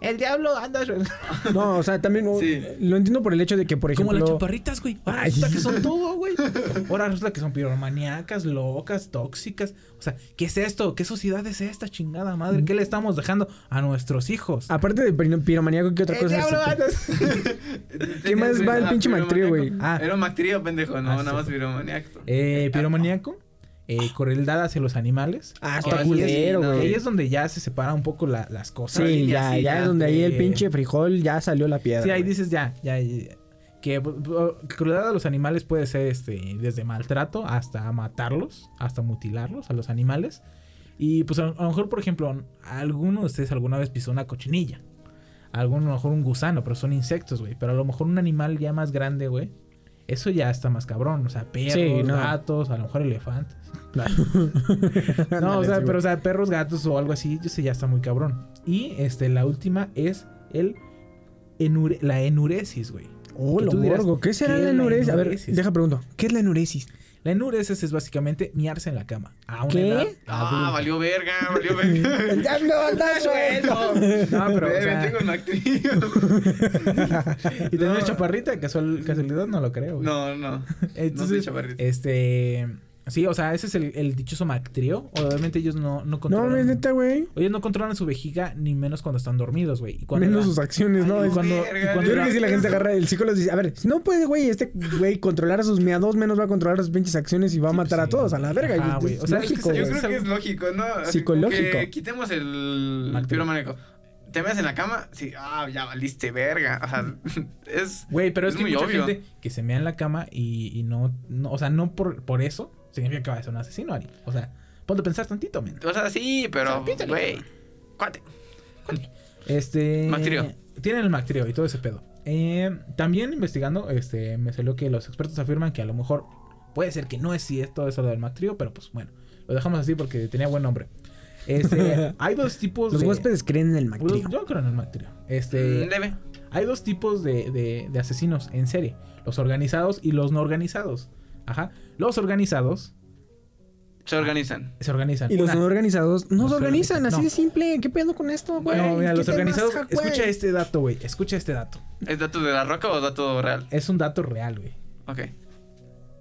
El diablo anda. No, o sea, también Sí. lo entiendo por el hecho de que, por Como ejemplo. las chaparritas, güey. Ahora Ay. resulta que son todo, güey. Ahora resulta que son piromaníacas, locas, tóxicas. O sea, ¿qué es esto? ¿Qué sociedad es esta chingada madre? ¿Qué le estamos dejando a nuestros hijos? Aparte de pir- piromaniaco, ¿qué otra El cosa? diablo es? anda. ¿Qué más va el pinche Mactrio, güey? Ah. Era un pendejo, no, Ah, nada sí. más piromaniaco. Eh, piromaníaco. Eh, crueldad hacia los animales. Ah, está culero, güey. Ahí es donde ya se separa un poco la- las cosas. Sí, ya, ya ya, es donde ahí el pinche frijol ya salió la piedra. Sí, ahí dices ya, ya, ya. Que crueldad a los animales puede ser este desde maltrato hasta matarlos, hasta mutilarlos a los animales. Y pues a, a lo mejor, por ejemplo, alguno de ustedes alguna vez pisó una cochinilla. Alguno a lo mejor un gusano, pero son insectos, güey. Pero a lo mejor un animal ya más grande, güey. Eso ya está más cabrón. O sea, perros, Sí, no. gatos, a lo mejor elefantes. No, o sea, pero o sea, perros, gatos o algo así, ese ya está muy cabrón. Y este, la última es el enure- la enuresis, güey. Oh, lo dirás, morgo. ¿Qué será ¿qué la es la enuresis? A ver, deja pregunto. ¿Qué es la enuresis? La enuresis es básicamente miarse en la cama. A una ¿Qué? edad Ah, valió verga, valió verga. ¡El diablo anda suelto! No, pero, o sea, tengo el Mactrio. y tener No. chaparrita, casual, casualidad, no lo creo, güey. No, no. Entonces, no soy chaparrita. este... Sí, o sea, ese es el, el dichoso Mactrio. Obviamente ellos no, no No, controlan... es neta, güey. Ellos no controlan su vejiga, ni menos cuando están dormidos, güey. Y cuando Menos sus acciones, ¿no? Cuando- verga, y cuando Yo creo que si la gente agarra, el psicólogo dice, a ver, si no puede, güey, este güey controlar a sus miados, menos va a controlar sus pinches acciones y va a matar a sí. todos a la verga. Y- güey. O sea, es que Yo creo que es lógico, ¿no? Psicológico. que quitemos el Mactrio. piromaníaco. Te metes en la cama, sí, ah, ya valiste verga. O sea, es. Güey, pero es, Es que muy mucha obvio. gente que se mea en la cama y, y no, no, o sea, no por, por eso significa que va a ser un asesino, Ari. O sea, ponte a pensar tantito, men. O sea, sí, pero, güey. Cuate. Este. Mactrio. Tienen el Mactrio y todo ese pedo. Eh, también investigando, este, me salió que los expertos afirman que a lo mejor puede ser que no es cierto eso del Mactrio, pero pues bueno, lo dejamos así porque tenía buen nombre. Este, hay dos tipos Los de. huéspedes creen en el Mactrio. Yo creo en el Mactrio. Este. Mm, Debe. Hay dos tipos de, de- de asesinos en serie: los organizados y los no organizados. Ajá. Los organizados Se organizan. se organizan. Y los no organizados no se organizan, así no. de simple. ¿Qué pedo con esto, güey? No, mira, ¿Qué los organizados. pasa, escucha este dato, güey. Escucha este dato. ¿Es dato de la roca o dato real? Es un dato real, güey. Ok.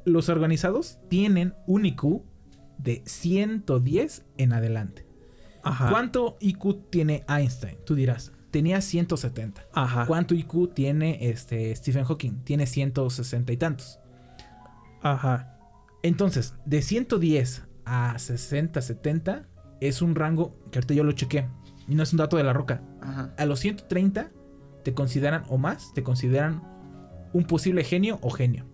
Los organizados tienen un IQ de 110 en adelante. Ajá. ¿Cuánto IQ tiene Einstein? Tú dirás, tenía 170. Ajá. ¿Cuánto IQ tiene este Stephen Hawking? Tiene 160 y tantos. Ajá. Entonces, de 110 a 60, 70 es un rango que ahorita yo lo chequé. Y no es un dato de la roca. Ajá. A los 130 te consideran, o más, te consideran un posible genio o genio.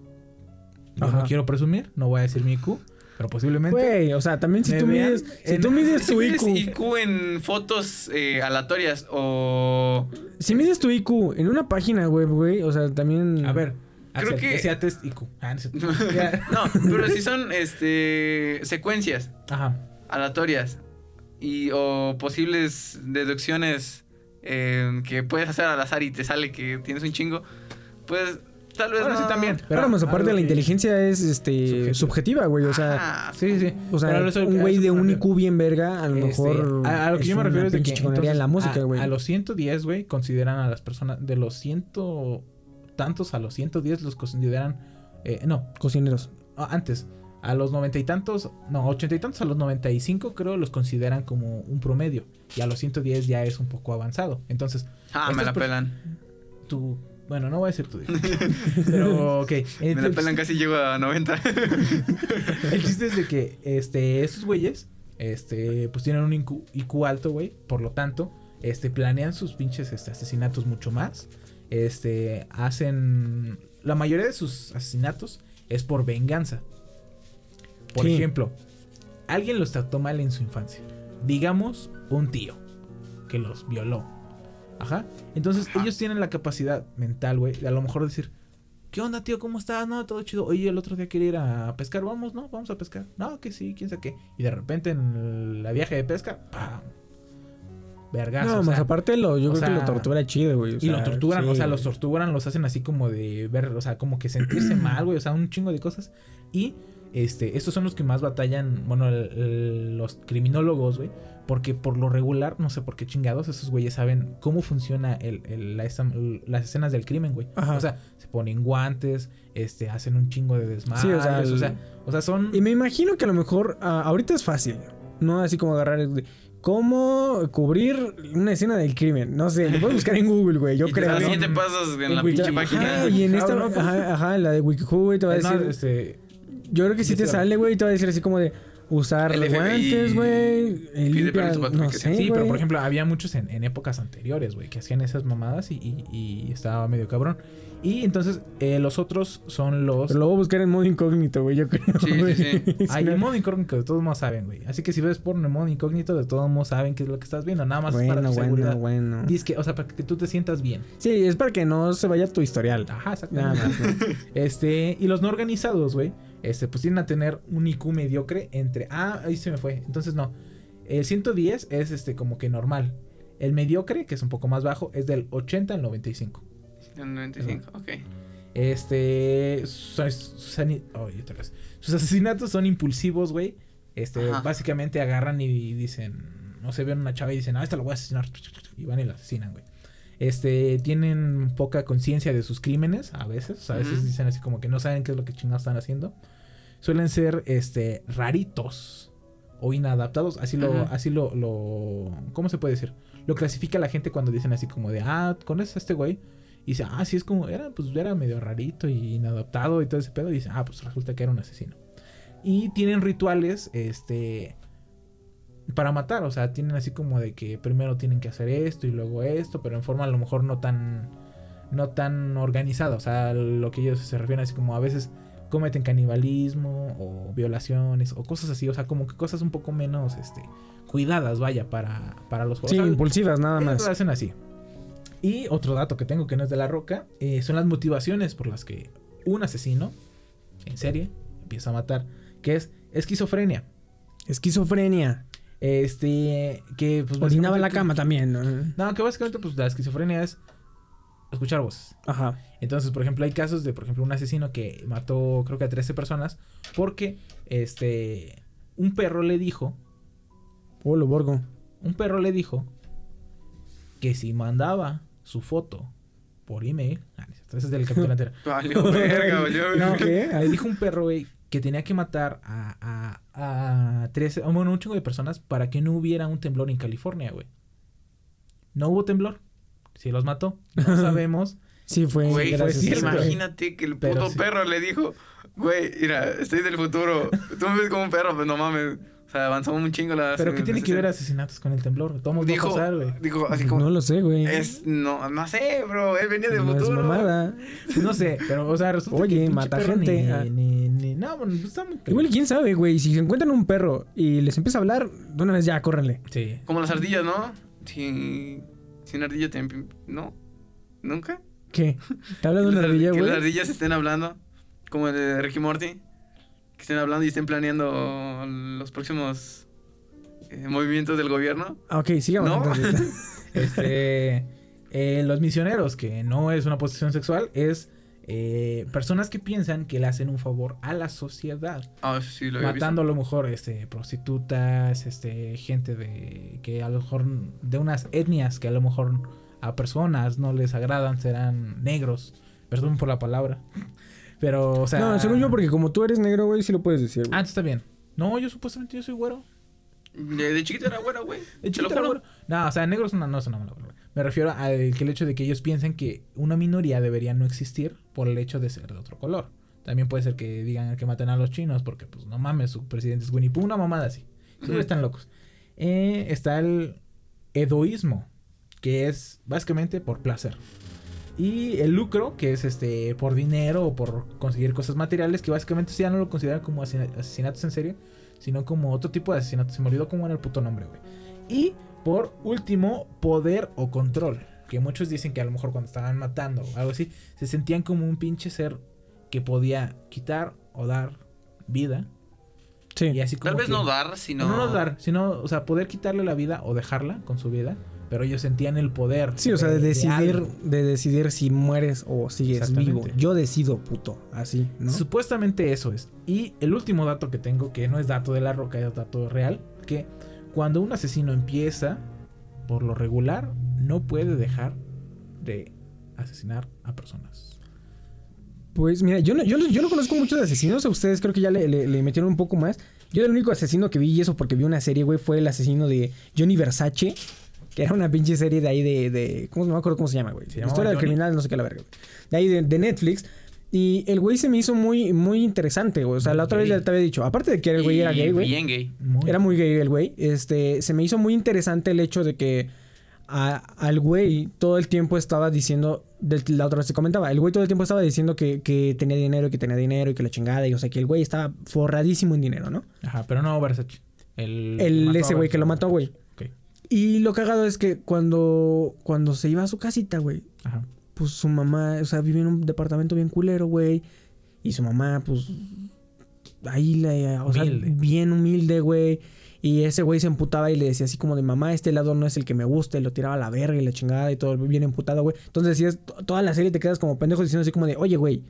Yo Ajá. no quiero presumir, no voy a decir mi IQ, pero posiblemente. Güey, o sea, también si tú mides, si en- tú mides Si tu mides IQ, IQ en fotos eh, aleatorias o. si mides tu IQ en una página web, güey, o sea, también A ver, Creo Axel, que- que sea test IQ. Ah, no pero si son este secuencias Ajá. aleatorias y o posibles deducciones eh, que puedes hacer al azar y te sale que tienes un chingo, pues tal vez Bueno, no. sí también. Pero más aparte la inteligencia es este Subjetiva. subjetiva, güey, o sea, Ah, Sí, sí, o sea, eso- un güey de un. IQ bien verga, a lo Este, mejor a, a lo que yo me refiero es de que pinche chingonería en la entonces, música, a- güey. A, los 110, güey, consideran a las personas de los ciento tantos a los 110 los consideran eh, no, Cocineros. ah, antes a los noventa y tantos, no, ochenta y tantos a los 95 creo los consideran como un promedio y a los 110 ya es un poco avanzado. Entonces, Ah, me la pelan. tú bueno, no voy a decir tu Pero ok, Me la pelan casi llego a 90. El chiste es de que este, estos güeyes, este, pues tienen un IQ, IQ alto, güey. Por lo tanto, este, planean sus pinches este, asesinatos mucho más. Este, hacen. La mayoría de sus asesinatos es por venganza. Por Sí. ejemplo, alguien los trató mal en su infancia. Digamos, un tío que los violó. Ajá. Entonces, ellos tienen la capacidad mental, güey, de a lo mejor decir, ¿qué onda, tío? ¿Cómo estás? No, todo chido. Oye, el otro día quería ir a pescar. Vamos, ¿no? Vamos a pescar. No, que sí, quién sabe qué. Y de repente en la viaje de pesca, ¡pam! Vergazo. No, o más sea, aparte lo, yo creo que lo tortura chido, güey. o y lo torturan, sí, o sea, los torturan, los hacen así como de ver, o sea, como que sentirse mal, güey, o sea, un chingo de cosas. Y este, estos son los que más batallan, bueno, el- el- los criminólogos, güey, porque por lo regular, no sé por qué chingados, esos güeyes saben cómo funciona el, el- la las escenas del crimen, güey. Ajá. O sea, se ponen guantes, este, hacen un chingo de desmadres, Sí, o sea, o el- sea, o sea, son... Y me imagino que a lo mejor ah, ahorita es fácil, no así como agarrar de- cómo cubrir una escena del crimen. No sé, lo puedes buscar en Google, güey. Yo Y te creo. da ¿no? siete pasos en la Wiki- pinche Ajá, página. y en esta, pues- ajá, ajá, la de Wikihoo, güey, te va a no, decir. este, yo creo que sí te sale, güey, te va a decir así como de usar El FBI guantes, güey. no sé, Sí, pero por ejemplo, había muchos en, en épocas anteriores, güey, que hacían esas mamadas y, y- y estaba medio cabrón. Y entonces, eh, los otros son los. Pero lo voy a buscar en modo incógnito, güey, yo creo. Sí, sí, güey. sí. Si Hay en modo incógnito, de todos modos saben, güey. Así que si ves porno en modo incógnito, de todos modos saben qué es lo que estás viendo. Nada más es para Bueno, tu bueno, seguridad. bueno. Dice que, o sea, para que tú te sientas bien. Sí, es para que no se vaya tu historial. Ajá, Nada exactamente. más, ¿no? Este, y los no organizados, güey, este, pues tienden a tener un IQ mediocre entre. Ah, ahí se me fue. Entonces, no. El 110 es este, como que normal. El mediocre, que es un poco más bajo, es del 80 al 95. En 95, ok. Este. Sus, sus. Sus asesinatos son impulsivos, güey. Este, Ajá. básicamente agarran y dicen. No se ven una chava y dicen, ah, esta la voy a asesinar. Y van y la asesinan, güey. Este, tienen poca conciencia de sus crímenes, a veces. O sea, a veces dicen así como que no saben qué es lo que chingados están haciendo. Suelen ser, este, raritos o inadaptados. Así lo, así lo, lo, ¿cómo se puede decir? Lo clasifica la gente cuando dicen así como de, ah, ¿conoces a este güey? Y dice, ah, sí, es como, era, pues era medio rarito y inadaptado y todo ese pedo. Y dice, ah, pues resulta que era un asesino. Y tienen rituales, este, para matar. O sea, tienen así como de que primero tienen que hacer esto y luego esto, pero en forma a lo mejor no tan, no tan organizada. O sea, lo que ellos se refieren así como a veces cometen canibalismo o violaciones o cosas así. O sea, como que cosas un poco menos, este, cuidadas, vaya, para, para los Sí, o sea, impulsivas, nada más. lo hacen así. Y otro dato que tengo que no es de la roca eh, son las motivaciones por las que un asesino en serie empieza a matar, que es esquizofrenia. Esquizofrenia. Este, que pues Orinaba en la cama también. ¿no? No, que básicamente pues la esquizofrenia es escuchar voces. Ajá. Entonces, por ejemplo, hay casos de, por ejemplo, un asesino que mató creo que a 13 personas porque este un perro le dijo, Polo Borgo. un perro le dijo que si mandaba su foto por email, ah, no, ese es del capítulo anterior. Valió verga. No, Le dijo un perro, güey, que tenía que matar a, a, a 13, bueno, un chingo de personas para que no hubiera un temblor en California, güey. No hubo temblor. Si los mató, no sabemos. Sí, fue. Güey, cierto, imagínate que el puto sí. perro le dijo, güey, mira, estoy del futuro. Tú me ves como un perro, pues no mames. O sea, avanzó un chingo la... Pero ¿qué tiene que ver asesinatos con el temblor? Todo va a Dijo, pasar, güey. dijo así como... No lo sé, güey. Es, no, no sé, bro, él venía del No es futuro. mamada. No sé, pero, o sea, resulta Oye, que mata gente. Ni, Ah. ni, ni- no, bueno, pues está muy... Igual, quién sabe, güey. Si se encuentran un perro y les empieza a hablar, de una vez ya, córrenle. Sí. Como las ardillas, ¿no? Si, si una ardilla te... ¿No? ¿Nunca? ¿Qué? ¿Te habla de Que una las- ardilla, Que güey? las ardillas estén hablando, como el de Ricky Morty. Que estén hablando y estén planeando los próximos eh, movimientos del gobierno. Ah, ok, sigamos. ¿No? Este, eh, los misioneros, que no es una posición sexual, es eh, personas que piensan que le hacen un favor a la sociedad. Ah, sí, lo matando a lo mejor este prostitutas, este gente de que a lo mejor de unas etnias que a lo mejor a personas no les agradan, serán negros. Perdón por la palabra. Pero, o sea, no, según yo, porque como tú eres negro, güey, sí lo puedes decir, Ah, güey. entonces está bien. No, yo supuestamente yo soy güero. De, de chiquito era güera, güey. De chiquito era güero. No, o sea, negro es una, no es una mala palabra. Me refiero al que el hecho de que ellos piensen que una minoría debería no existir por el hecho de ser de otro color. También puede ser que digan que maten a los chinos porque, pues, no mames, su presidente es Winnie Pooh, una mamada así. Siempre están locos. Eh, está el edoísmo, que es básicamente por placer. Y el lucro, que es este por dinero o por conseguir cosas materiales, que básicamente ya no lo consideran como asesina- asesinatos en serie, sino como otro tipo de asesinatos. Se me olvidó cómo era el puto nombre, güey. Y por último, poder o control. Que muchos dicen que a lo mejor cuando estaban matando o algo así, se sentían como un pinche ser que podía quitar o dar vida. Sí. Y así como Tal vez que- no dar, sino. no, no dar, sino, o sea, poder quitarle la vida o dejarla con su vida, pero ellos sentían el poder. Sí, o sea, de decidir, de decidir si mueres o sigues vivo. Yo decido, puto. Así, ¿no? Supuestamente eso es. Y el último dato que tengo, que no es dato de la roca, es dato real, que cuando un asesino empieza, por lo regular, no puede dejar de asesinar a personas. Pues mira, yo no, yo, no- yo no conozco muchos asesinos. A ustedes creo que ya le, le- le metieron un poco más. Yo el único asesino que vi, y eso porque vi una serie, güey, fue el asesino de Johnny Versace. Que era una pinche serie de ahí de... de ¿cómo, no me acuerdo cómo se llama, güey. ¿Se Historia del criminal, no sé qué la verga. güey. De ahí de, de Netflix. Y el güey se me hizo muy, muy interesante, güey. O sea, la otra vez ya te había dicho. Aparte de que el güey y era gay, güey. Bien gay. Muy- Era muy gay el güey. Este, se me hizo muy interesante el hecho de que a- al güey todo el tiempo estaba diciendo, de- la otra vez se comentaba, el güey todo el tiempo estaba diciendo que, que tenía dinero, y que tenía dinero y que la chingada, y o sea, que el güey estaba forradísimo en dinero, ¿no? Ajá, pero no Versace. El, El, ese güey que lo mató, güey. Y lo cagado es que cuando, cuando se iba a su casita, güey, Ajá. pues su mamá, o sea, vivía en un departamento bien culero, güey. Y su mamá, pues, ahí, la, o sea, bien humilde, güey. Y ese güey se emputaba y le decía así como de mamá, este lado no es el que me gusta, y lo tiraba a la verga y la chingada y todo bien emputado, güey. Entonces, si es toda la serie te quedas como pendejo diciendo así como de, oye, güey,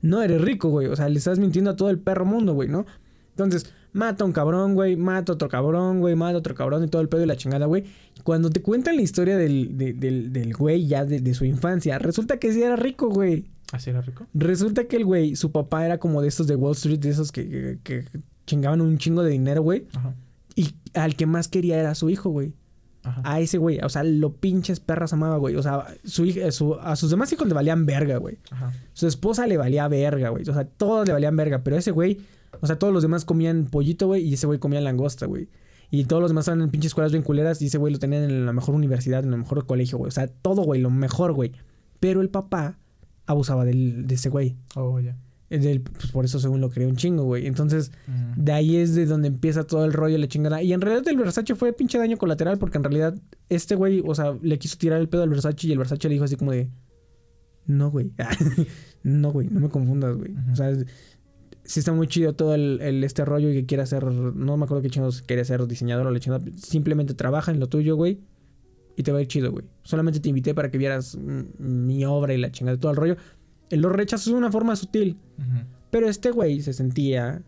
no eres rico, güey. O sea, le estás mintiendo a todo el perro mundo, güey, ¿no? Entonces, mata a un cabrón, güey, mata a otro cabrón, güey, mata a otro cabrón y todo el pedo y la chingada, güey. Cuando te cuentan la historia del, de- del, del güey ya de, de su infancia, resulta que sí era rico, güey. ¿Así era rico? Resulta que el güey, su papá era como de estos de Wall Street, de esos que, que- que chingaban un chingo de dinero, güey. Ajá. Y al que más quería era a su hijo, güey. Ajá. A ese güey. O sea, lo pinches perras amaba, güey. O sea, su, hija- su- a sus demás hijos le valían verga, güey. Ajá. Su esposa le valía verga, güey. O sea, todos le valían verga. Pero ese güey, o sea, todos los demás comían pollito, güey. Y ese güey comía langosta, güey. Y todos los demás estaban en pinches escuelas bien culeras. Y ese güey lo tenían en la mejor universidad, en el mejor colegio, güey. O sea, todo, güey, lo mejor, güey. Pero el papá abusaba del, de ese güey. Oh, ya. Pues por eso, según lo creó un chingo, güey. Entonces, Mm. de ahí es de donde empieza todo el rollo, la chingada. Y en realidad el Versace fue pinche daño colateral porque en realidad este güey, o sea, le quiso tirar el pedo al Versace y el Versace le dijo así como de... No, güey. no, güey, no me confundas, güey. O sea, sí está muy chido todo el, el- este rollo y que quiere hacer... No me acuerdo qué chingados quería ser diseñador o la chingada. Simplemente trabaja en lo tuyo, güey. Y te va a ir chido, güey. Solamente te invité para que vieras mi obra y la chingada de todo el rollo. Él lo rechazó de una forma sutil. Pero este güey se sentía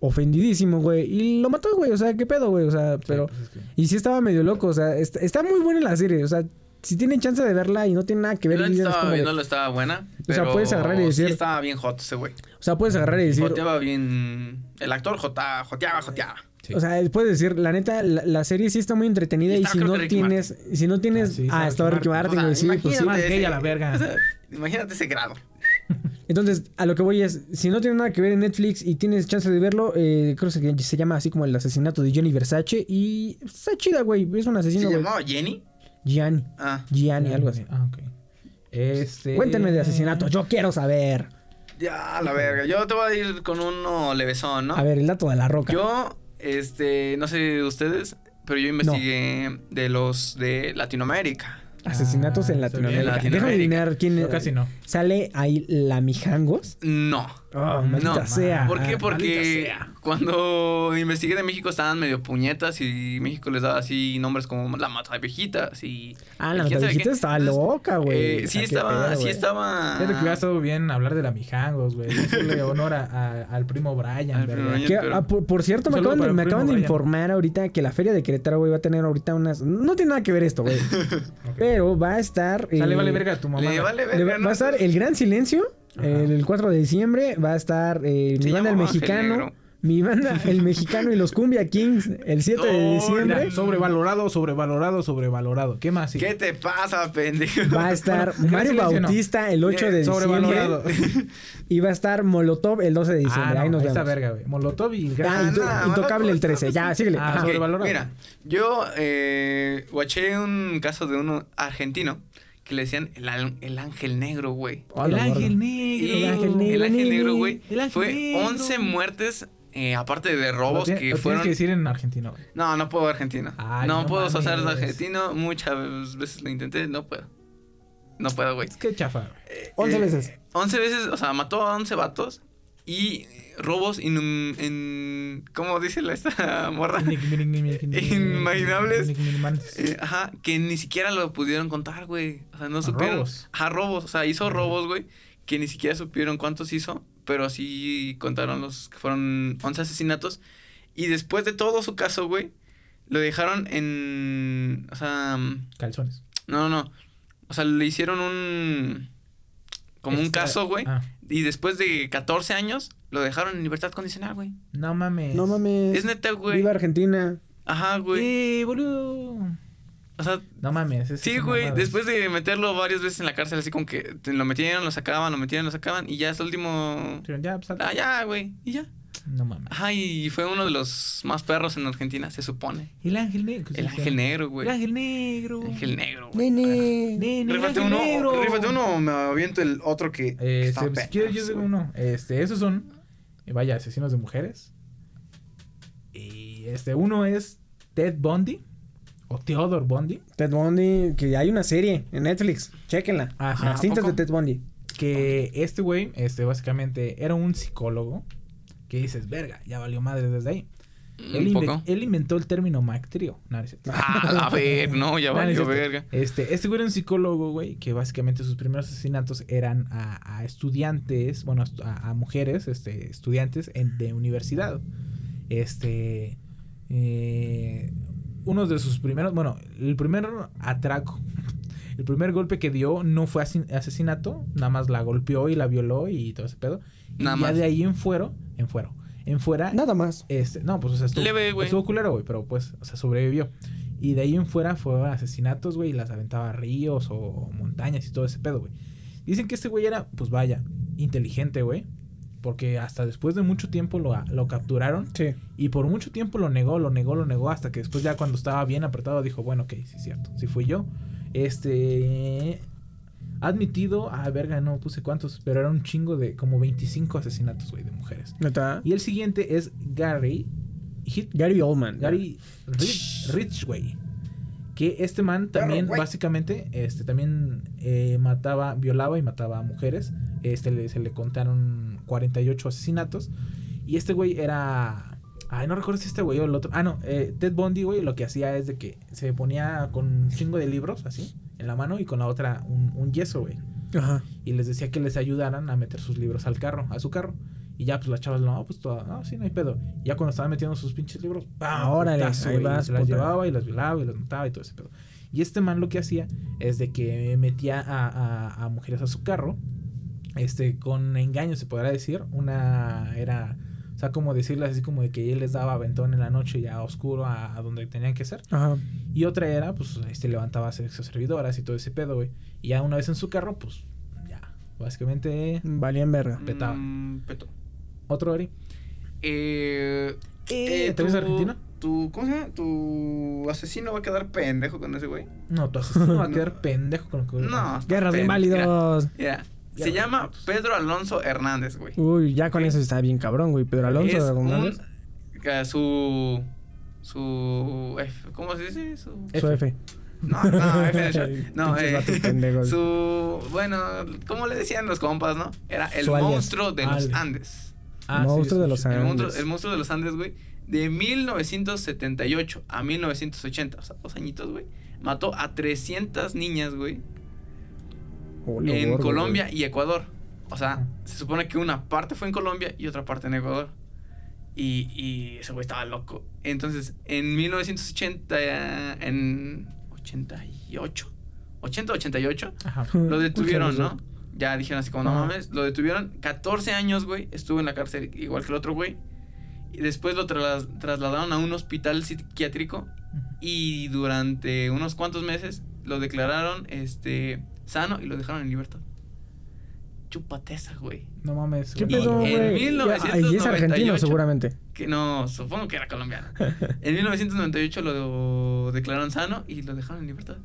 ofendidísimo, güey. Y lo mató, güey. O sea, ¿qué pedo, güey? O sea, pero... Sí, pues es que- Y sí estaba medio loco. O sea, está, está muy buena la serie. O sea, si tienen chance de verla y no tiene nada que ver... Yo es estaba de- estaba buena. O sea, pero puedes agarrar y decir- Sí, estaba bien hot ese güey. o sea, puedes agarrar y decir... Joteaba bien. El actor jota, joteaba, joteaba. Sí. O sea, puedes decir, la neta, la, la serie sí está muy entretenida Y si no tienes... Si no tienes... Ah, estaba Ricky Ricky Martin, O güey. sea, Sí, pues sí. Más imagínate a ese- la verga. o sea, imagínate ese grado. Entonces, a lo que voy es, si no tienes nada que ver en Netflix y tienes chance de verlo, eh, creo que se llama así como el asesinato de Johnny Versace y está chida, güey. Es un ¿Se asesino, güey. llamaba Jenny? Gianni. Ah, Gianni, algo así. Ah, ok. Este... Cuéntenme de asesinato, yo quiero saber. ya, la verga. Yo te voy a ir con uno levesón, ¿no? A ver, el dato de la roca. Yo, este, no sé ustedes, pero yo investigué de los de Latinoamérica. Asesinatos en Ah, Latinoamérica. en Déjame Latinoamérica. adivinar quién es. casi no. Sale ahí la Mijangos. No. Oh, No. sea. ¿Por qué? Porque sea. cuando investigué de México estaban medio puñetas y México les daba así nombres como la mata de viejitas y... Ah, la sabe viejita estaba Entonces, loca, güey. eh, O sí estaba, pedo, sí estaba... Fíjate que hubiera estado bien hablar de la Mijangos, güey. Hacerle honor a- a- al primo Brian. Que, pero- ah, por, por cierto, me acaban, de, me acaban informar ahorita que la feria de Querétaro, güey, va a tener ahorita unas... No tiene nada que ver esto, güey. Pero va a estar... Sale, eh, vale verga tu mamá. Le vale le va, a estar El Gran Silencio. El, el 4 de diciembre. Va a estar eh, mi banda El Mexicano. Negro. Mi banda El Mexicano y los Cumbia Kings el 7 de No, diciembre. Mira, sobrevalorado, sobrevalorado, sobrevalorado. ¿Qué más? Sí. ¿Qué te pasa, pendejo? Va a estar Bueno, Mario no. Bautista el 8 de Eh, sobrevalorado. diciembre. Y va a estar Molotov el 12 de diciembre. Ah, no, Ahí nos ahí está vemos. verga, güey. Molotov y el Ah. Into- nah, Intocable el Molotov, 13. Ya, síguele. Ah, Ajá. Ok, sobrevalorado. Mira, yo eh, guaché un caso de uno argentino que le decían el, el ángel negro, güey. A el ángel negro. El ángel negro, el ángel negro, güey, fue negro. 11 muertes, eh, aparte de Lo robos tiene- que lo fueron... Tienes que decir en argentino, güey. No, no puedo argentino. Ay, no, no puedo hacer argentino. Muchas veces lo intenté, no puedo. No puedo, güey. Es que chafa, güey. 11 Eh, veces. 11 veces, o sea, mató a 11 vatos y robos in- en... ¿Cómo dice la esta morra? Inimaginables. Eh, ajá, que ni siquiera lo pudieron contar, güey. O sea, no supieron. robos. Ajá, robos. O sea, hizo robos, güey, que ni siquiera supieron cuántos hizo, pero sí contaron los que fueron 11 asesinatos. Y después de todo su caso, güey, lo dejaron en. O sea. Calzones. No, no, no. O sea, le hicieron un. Como un caso, güey. Ah, Y después de 14 años, lo dejaron en libertad condicional, güey. no mames. No mames. Es neta, güey. Viva Argentina. Ajá, güey. Eh, boludo. O sea, No mames. es- sí, güey. mamadas. Después de meterlo varias veces en la cárcel, así como que te- lo metían, lo sacaban, lo metían, lo sacaban. Y ya es el último. Ya, pues, Ah, ya, güey. Y ya. No mames. Ajá, y fue uno de los más perros en Argentina, se supone. El ángel negro. El ángel negro, güey. El ángel negro. El ángel negro, güey. Nene. Nene, el Rífate ángel uno, negro. rífate uno o me aviento el otro que. que Este, está pues, si quieres, yo perras, digo uno. Este, esos son, eh, vaya, asesinos de mujeres. Y este, uno es Ted Bundy. O Theodore Bundy. Ted Bundy, que hay una serie en Netflix. Chéquenla. Ah, sí. Las ¿A cintas de Ted Bundy. Que este güey, este, básicamente, era un psicólogo. Que dices, verga, ya valió madre desde ahí. Él, Un inve- poco. él inventó el término Mactrio. No. Ah, a ver, no, ya No, no verga. Este, este güey era un psicólogo, güey, que básicamente sus primeros asesinatos eran a, a estudiantes, bueno, a, a mujeres, este, estudiantes en- de universidad. Este, eh, uno de sus primeros, bueno, el primer atraco, el primer golpe que dio no fue asesinato, nada más la golpeó y la violó y todo ese pedo. Y Nada ya más. de ahí en fuero, en fuero, en fuera, Nada más. este, no, pues o sea, estuvo, Leve, güey. estuvo culero, güey, pero pues, o sea, sobrevivió. Y de ahí en fuera fue asesinatos, güey, y las aventaba a ríos o montañas y todo ese pedo, güey. Dicen que este güey era, pues vaya, inteligente, güey. Porque hasta después de mucho tiempo lo, lo capturaron. Sí. Y por mucho tiempo lo negó, lo negó, lo negó. Hasta que después ya cuando estaba bien apretado dijo, bueno, ok, sí es cierto. Sí fui yo. Este... ha Admitido, ah, verga, no puse cuántos, pero era un chingo de como 25 asesinatos, güey, de mujeres. ¿Neta? Y el siguiente es Gary Hit, Gary Oldman. Gary Rich, Ridgway. Que este man también, básicamente, este también eh, mataba, violaba y mataba a mujeres. Este le- se le contaron 48 asesinatos. Y este güey era. Ay, no recuerdo si este güey o el otro. Ah, no, eh, Ted Bundy, güey, lo que hacía es de que se ponía con un chingo de libros, así, en la mano y con la otra un, un yeso, güey. Ajá. Y les decía que les ayudaran a meter sus libros al carro, a su carro. Y ya, pues las chavas, no, pues toda, no, sí, no hay pedo. Y ya cuando estaban metiendo sus pinches libros, ¡pam! Órale, putazo, ahí güey, y vas, Se las puta. llevaba y las violaba y las mataba y todo ese pedo. Y este man lo que hacía es de que metía a, a- a mujeres a su carro, este, con engaño se podrá decir. Una era, sea, como decirles así como de que él les daba aventón en la noche ya oscuro a, a donde tenían que ser. Ajá. Y otra era, pues, este, levantaba a sexo servidoras y todo ese pedo, güey. Y ya una vez en su carro, pues, ya, básicamente, Valían verga. petaba. Mm, peto. otro Ari. Eh, Eh, ¿te ves tu- argentino? Tu, ¿Cómo se llama? Tu asesino va a quedar pendejo con ese güey. No, tu asesino va a quedar pendejo con lo que No. Guerras de pen- inválidos. Ya se llama. Pedro Alonso Hernández, güey. Uy, ya con eso está bien cabrón, güey. Pedro Alonso es un, Hernández. que su su F- ¿cómo se dice? Su Su F. no, no, F de short. No, eh, su bueno, ¿cómo le decían los compas, no? Era el Su monstruo de los. Andes. Ah, Monstruo de los. El Andes. monstruo, el monstruo de los Andes, güey, de 1978 a 1980, o sea, dos añitos, güey. Mató a 300 niñas, güey, Ole, en Colombia güey. y Ecuador. O sea, se supone que una parte fue en Colombia y otra parte en Ecuador. Y, y ese güey estaba loco. Entonces, en 1980, eh, en 88, 80, 88, Ajá. lo detuvieron, ¿no? Ya dijeron así como, no mames, lo detuvieron 14 años, güey, estuvo en la cárcel igual que el otro güey. Y después lo tras- trasladaron a un hospital psiquiátrico y durante unos cuantos meses lo declararon este sano y lo dejaron en libertad. Chúpate esa, güey. No mames. ¿Qué güey. pedo, en güey? 1998. Y es argentino, seguramente. Que no, supongo que era colombiano. En 1998 lo declararon sano y lo dejaron en libertad.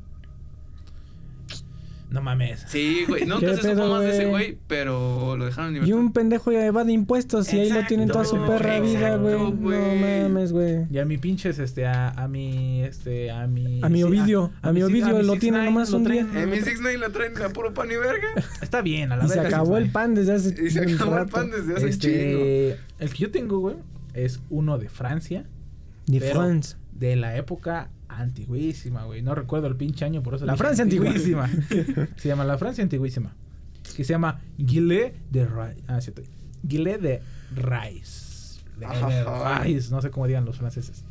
No mames. Sí, güey. Nunca ¿Qué se supo más de ese güey? pero lo dejaron en Y libertad. un pendejo ya evade impuestos y ahí lo tienen toda su Exacto, perra vida, güey. No mames, güey. Y a mi pinches, este, a, a mi, este, a mi... A mi Ovidio, a mi Ovidio mi lo 6ix9ine tiene nomás lo un traen- día. En mi Six Nine la traen a puro pan y verga. Está bien, a la Y se verga, acabó 6ix9ine. el pan desde hace Y se acabó el pan desde hace un chingo. Este, el que yo tengo, güey, es uno de Francia, De France. de la época antiguísima, güey. No recuerdo el pinche año, por eso La Francia antiguísima. se llama la Francia antiguísima. Que se llama Guillet de Rais. Ah, cierto. Guillet de Rais. De, de no sé cómo digan los franceses.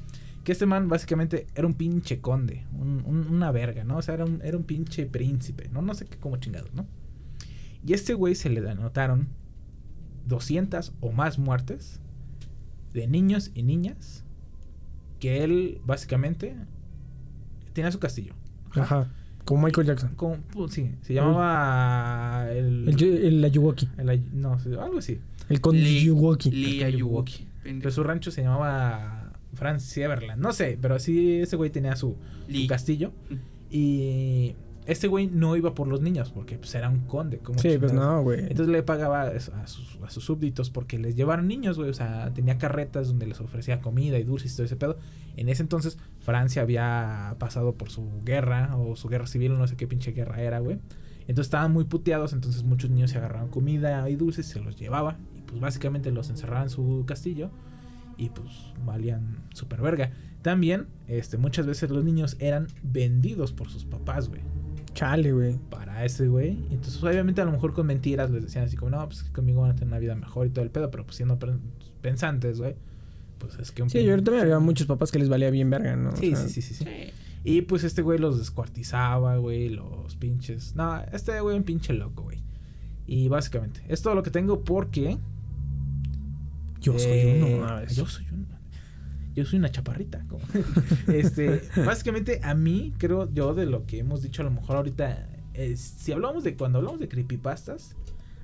Que este man básicamente era un pinche conde, un- un- una verga, ¿no? O sea, era un, era un pinche príncipe, ¿no? No sé qué como chingados, ¿no? Y a este güey se le anotaron 200 o más muertes de niños y niñas que él básicamente tenía su castillo. Ajá. Como Michael Jackson. Con- pues, sí, se llamaba el, El, el Ayuwoki. el no, algo así. El Conde Lee- Yuwoki. Lee Ayuwoki. Pero su rancho se llamaba Franz Everland. No sé, pero sí ese güey tenía su, castillo. Y este güey no iba por los niños porque pues, era un conde. como Sí, pues no, güey. Entonces le pagaba a sus, a sus súbditos porque les llevaron niños, güey. O sea, tenía carretas donde les ofrecía comida y dulces y todo ese pedo. En ese entonces, Francia había pasado por su guerra o su guerra civil, no sé qué pinche guerra era, güey. Entonces estaban muy puteados, entonces muchos niños se agarraban comida y dulces, se los llevaba. Y pues básicamente los encerraban en su castillo y pues valían super verga. También, este, muchas veces los niños eran vendidos por sus papás, güey Chale, güey. para ese güey. Entonces, obviamente, a lo mejor con mentiras les decían así como, no, pues que conmigo van a tener una vida mejor y todo el pedo, pero pues siendo pen- pensantes, güey. Pues es que un Sí, yo también había muchos papás que les valía bien verga, ¿no? O Sí, sea, sí, sí, sí, sí. Y pues este güey los descuartizaba, güey, los pinches. No, este güey un pinche loco, güey. Y básicamente, es todo lo que tengo porque. Yo soy eh, uno. a ver. Yo soy uno. Yo soy una chaparrita. como- este, básicamente, a mí, creo yo, de lo que hemos dicho a lo mejor ahorita. es, si hablamos de. Cuando hablamos de creepypastas,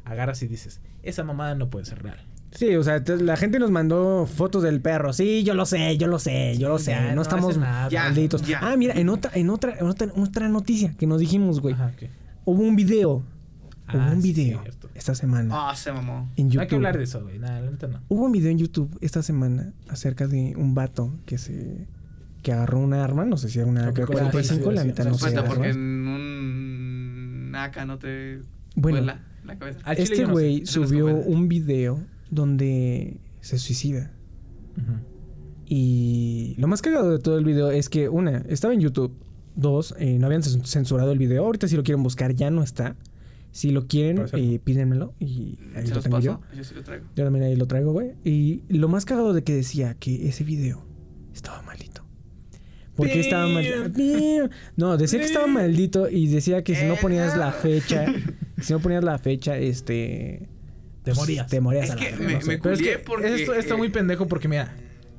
agarras y dices, esa mamada no puede ser real. Sí, o sea, la gente nos mandó fotos del perro. Sí, yo lo sé, yo lo sé, yo lo sé. Ya, no, no estamos nada. Malditos. ya. Ah, mira, en otra, en otra, en otra, otra noticia que nos dijimos, güey. Ajá. Hubo un video. Ah, hubo un sí, video cierto. esta semana Ah, se mamó. en YouTube. Hay que hablar de eso, güey. Nada, la neta no. Hubo un video en YouTube esta semana acerca de un vato que se que agarró una arma, no sé si era una Creo que AK-45, sí, la neta sí, no sé. Porque en un AK no te Bueno, vuela la cabeza. Este yo no sé. güey subió un video donde se suicida. Ujú. Y lo más cagado de todo el video es que, una, estaba en YouTube. Dos, eh, no habían cens- censurado el video. Ahorita si lo quieren buscar ya no está. Si lo quieren, eh, pídenmelo y ahí ¿Se lo los tengo paso? yo. Yo sí lo traigo. Yo también ahí lo traigo, güey. Y lo más cagado de que decía que ese video estaba maldito. ¿Por qué estaba maldito? No, decía que estaba maldito y decía que si no ponías la fecha, si no ponías la fecha, este... Te pues, morías. Te morías Es a la que verga, me- no sé. me Pero es que porque, esto está eh, muy pendejo porque, mira,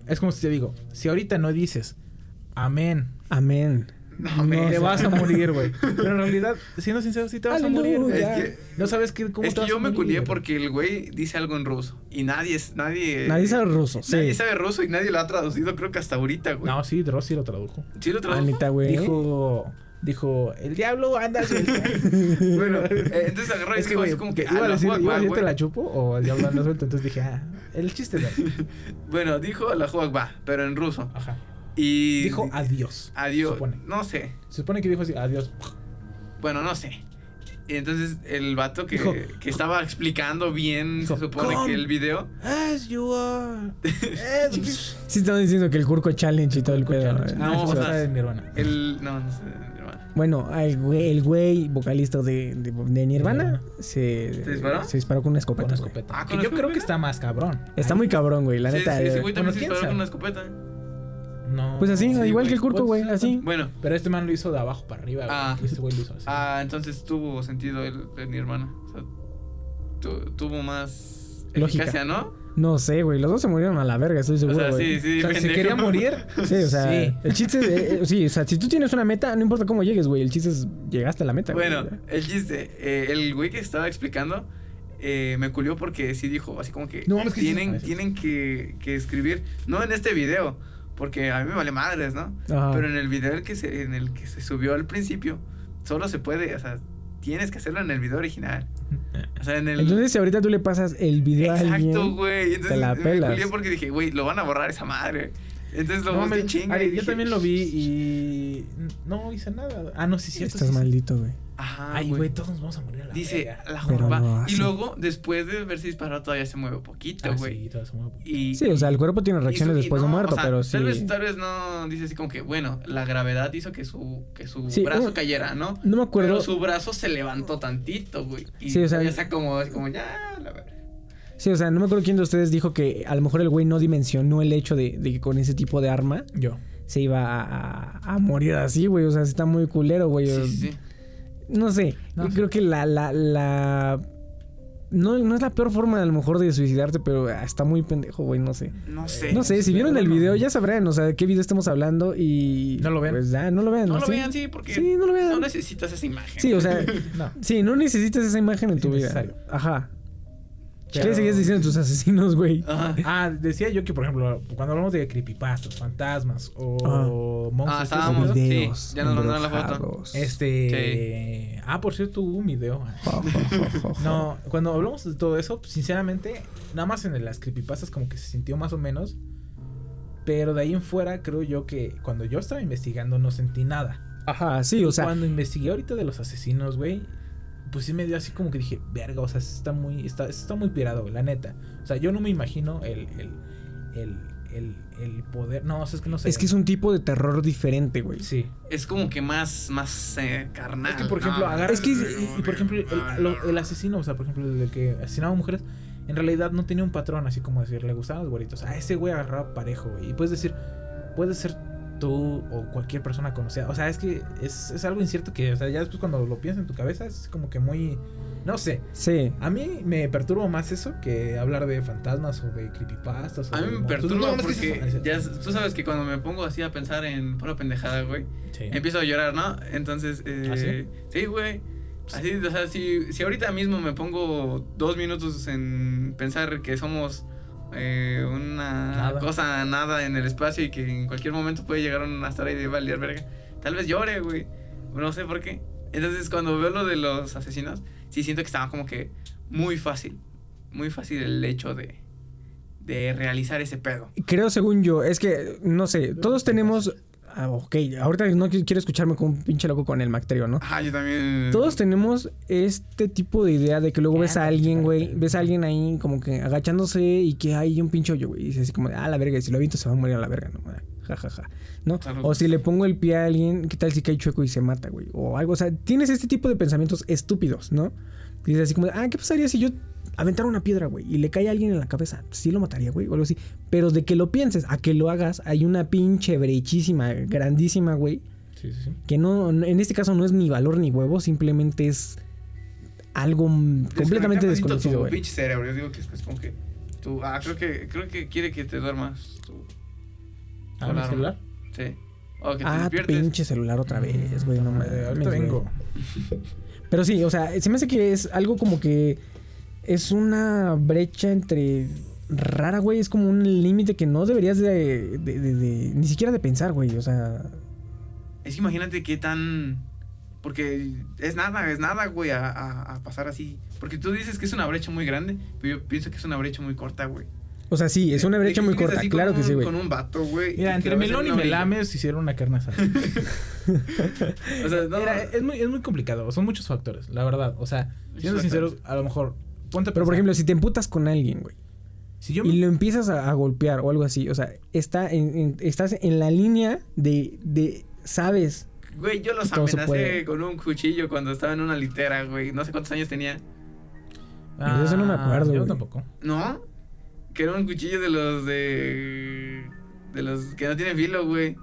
es como si te digo, si ahorita no dices amén, Amén. No, me- te vas a morir, güey. Pero en realidad, siendo sincero, sí te vas a morir. güey. Es que- no sabes qué, cómo Es te que vas yo a me culié porque el güey dice algo en ruso. Y nadie es, nadie. Nadie sabe ruso, sí. Nadie sabe ruso y nadie lo ha traducido, creo que hasta ahorita, güey. No, sí, Dross sí lo tradujo. ¿Sí lo tradujo? Anita, güey. Dijo, dijo, el diablo anda suelto. Bueno, eh, entonces agarró y es que, dijo güey, como que que. iba "Ah, a la decir, Juag iba a decir, te güey". la chupo o el diablo anda suelto. Entonces dije, ah, el chiste de Bueno, dijo la Juag va, pero en ruso. Ajá. Y. Dijo adiós. Adiós. supone. No sé. Se supone que dijo así, adiós. Bueno, no sé. Y entonces el vato que, Dijo- que estaba explicando bien, Dijo, se supone que el video. As you are. As Sí estaban diciendo que el Curco Challenge y todo el pedo. No, o sea, de Nirvana. El. No, no sé. Bueno, el güey, el güey vocalista de, de, de Nirvana se, ¿Se disparó? se disparó con una escopeta. Con güey. escopeta. Ah, que ¿con yo creo escopeta? que está más cabrón. Está muy cabrón, güey, la Sí, neta. sí, ese eh. güey bueno, también se ¿quién disparó sabe? con una escopeta. No. Pues así, Sí, igual güey. que el Curco, güey, así. Bueno, Pero este man lo hizo de abajo para arriba, güey. Ah. este güey lo hizo así. ah, entonces tuvo sentido el de mi hermana. O sea, tu- tuvo más Lógica. eficacia, ¿no? No sé, güey, los dos se murieron a la verga, estoy O seguro, sea, güey. sí, sí. o sea, si pendejo. quería morir. Sí, o sea, Sí. el chiste, eh, eh, sí, o sea, si tú tienes una meta, no importa cómo llegues, güey, el chiste es llegaste a la meta. güey. Bueno, el chiste, eh, el güey que estaba explicando eh, me culió porque sí dijo así como que No, es que tienen, sí. tienen que, que escribir, no en este video, porque a mí me vale madres, ¿no? Ajá. Pero en el video el que se, en el que se subió al principio, solo se puede, o sea, tienes que hacerlo en el video original. O sea, en el. Entonces, si ahorita tú le pasas el video a alguien. Exacto, güey. Entonces te la pelas. porque dije, güey, lo van a borrar esa madre. Entonces lo No, busqué chinga. Yo dije, también lo vi y no hice nada. Ah, no, sí, cierto. Estás sí, maldito, güey. Ajá, Ay, güey. todos nos vamos a morir a la Dice, verga. la joroba. no y luego, después de haberse disparado, todavía se mueve poquito, Ah, güey. sí, todo se mueve poquito. y, Sí, o sea, el cuerpo tiene reacciones después de muerto, o sea, pero sí. Tal vez, tal vez no dice así como que, bueno, la gravedad hizo que su, que su Sí, brazo cayera, ¿no? No me acuerdo. Pero su brazo se levantó tantito, güey. Y Sí, o sea, ya está como, como ya, la verdad. Sí, o sea, no me acuerdo quién de ustedes dijo que a lo mejor el güey no dimensionó el hecho de, de que con ese tipo de arma Yo. se iba a, a- a morir así, güey. O sea, está muy culero, güey. Sí, sí, sí. No sé. No, yo sí. creo que la, la, la. No, no es la peor forma a lo mejor de suicidarte, pero está muy pendejo, güey. No sé. No sé. No sé, si vieron el video ya sabrán, o sea, de qué video estamos hablando y... No lo ven. Pues ya, no lo vean. No lo ¿sí? vean, sí, porque Sí, no lo vean. no necesitas esa imagen. Sí, o sea, No. sí, no necesitas esa imagen en Es tu vida. innecesario. ¿Qué Pero- le seguías diciendo a tus asesinos, güey? Ajá. Ah, decía yo que, por ejemplo, cuando hablamos de creepypastas, fantasmas o monstruos, Ah, todo ese estábamos- Videos sí, ya nos mandaron la foto. Este. Ah, por cierto, hubo un video. No, cuando hablamos de todo eso, sinceramente, nada más en las creepypastas como que se sintió más o menos. Pero de ahí en fuera, creo yo que cuando yo estaba investigando no sentí nada. Ajá, sí, o sea, cuando investigué ahorita de los asesinos, güey, pues sí me dio así como que dije, verga, o sea, está muy, está, está muy pirado, güey, la neta. O sea, yo no me imagino el, el, el, el, el poder. No, o sea, es que no sé. es que es un tipo de terror diferente, güey. Sí. Es como que más, más eh, carnal. Es que, por ejemplo, ¿no? agarras. Es que- y, y, por ejemplo, el, lo- el asesino, o sea, por ejemplo, el que asesinaba mujeres, en realidad no tenía un patrón, así como decir, le gustaban los güeritos. Ah, ese güey agarraba parejo, güey. Y puedes decir, puede ser tú o cualquier persona conocida. O sea, es que es, es algo incierto que, o sea, ya después cuando lo piensas en tu cabeza, es como que muy. No sé. Sí. A mí me perturba más eso que hablar de fantasmas o de creepypastas. o A mí me perturba No, no, es que porque ya, tú sabes que cuando me pongo así a pensar en pura pendejada, güey, Sí. empiezo a llorar, ¿no? Entonces, eh, ¿Ah, sí? sí, güey. Así, o sea, si, si ahorita mismo me pongo dos minutos en pensar que somos eh, una Nada. cosa nada en el espacio y que en cualquier momento puede llegar un asteroide y valer verga, tal vez llore, güey. No sé por qué. Entonces, cuando veo lo de los asesinos, sí siento que estaba como que muy fácil. Muy fácil el hecho de, de realizar ese pedo. Creo, según yo, es que, no sé, todos tenemos... Ah, ok, ahorita no qui- quiero escucharme como un pinche loco con el Macterio, ¿no? Ajá, yo también. Todos tenemos este tipo de idea de que luego ves a alguien, güey, ves a alguien ahí como que agachándose y que hay un pinche hoyo, güey. Y dices así como, de, ah, la verga, y si lo aviento se va a morir a la verga, ¿no? Ah, Ja, ja, ja. ¿No? O si le pongo el pie a alguien, ¿qué tal si cae chueco y se mata, güey? O algo, o sea, tienes este tipo de pensamientos estúpidos, ¿no? Y dices así como, de, ah, ¿qué pasaría si yo aventara una piedra, güey, y le cae a alguien en la cabeza? Sí lo mataría, güey, o algo así. Pero de que lo pienses a que lo hagas, hay una pinche brechísima, grandísima, güey, Sí, sí, sí. que no, en este caso no es ni valor ni huevo, simplemente es algo completamente desconocido, Tu güey. pinche cerebro. Yo digo que es, es como que. Tú, ah, creo que, creo que quiere que te duermas. Tú. Ah, ¿mi celular? Sí. O que te Ah, tu despiertes. pinche celular otra vez, güey, no mames. Eh, ahorita vengo. Pero sí, o sea, se me hace que es algo como que es una brecha entre rara, güey, es como un límite que no deberías de, de- de- de- ni siquiera de pensar, güey, o sea, Es que imagínate qué tan. Porque es nada, es nada, güey, a, a- a pasar así. Porque tú dices que es una brecha muy grande, pero yo pienso que es una brecha muy corta, güey. o sea, sí, es una brecha muy corta, claro que sí, güey. Con un vato, güey. Mira, entre Melón y. Melames hicieron una carne asada. O sea, no, Mira, es, muy, es muy complicado. Son muchos factores, la verdad. O sea, siendo sinceros, a lo mejor. Ponte Pero por ejemplo, si te emputas con alguien, güey, si yo y lo empiezas a, a golpear o algo así, o sea, está en- en- estás en la línea de, de sabes, Güey, yo los amenacé puede. con un cuchillo cuando estaba en una litera, güey. No sé cuántos años tenía. de eso no me acuerdo, Yo güey. tampoco. ¿No? Que era un cuchillo de los de. De los que no tienen filo, güey.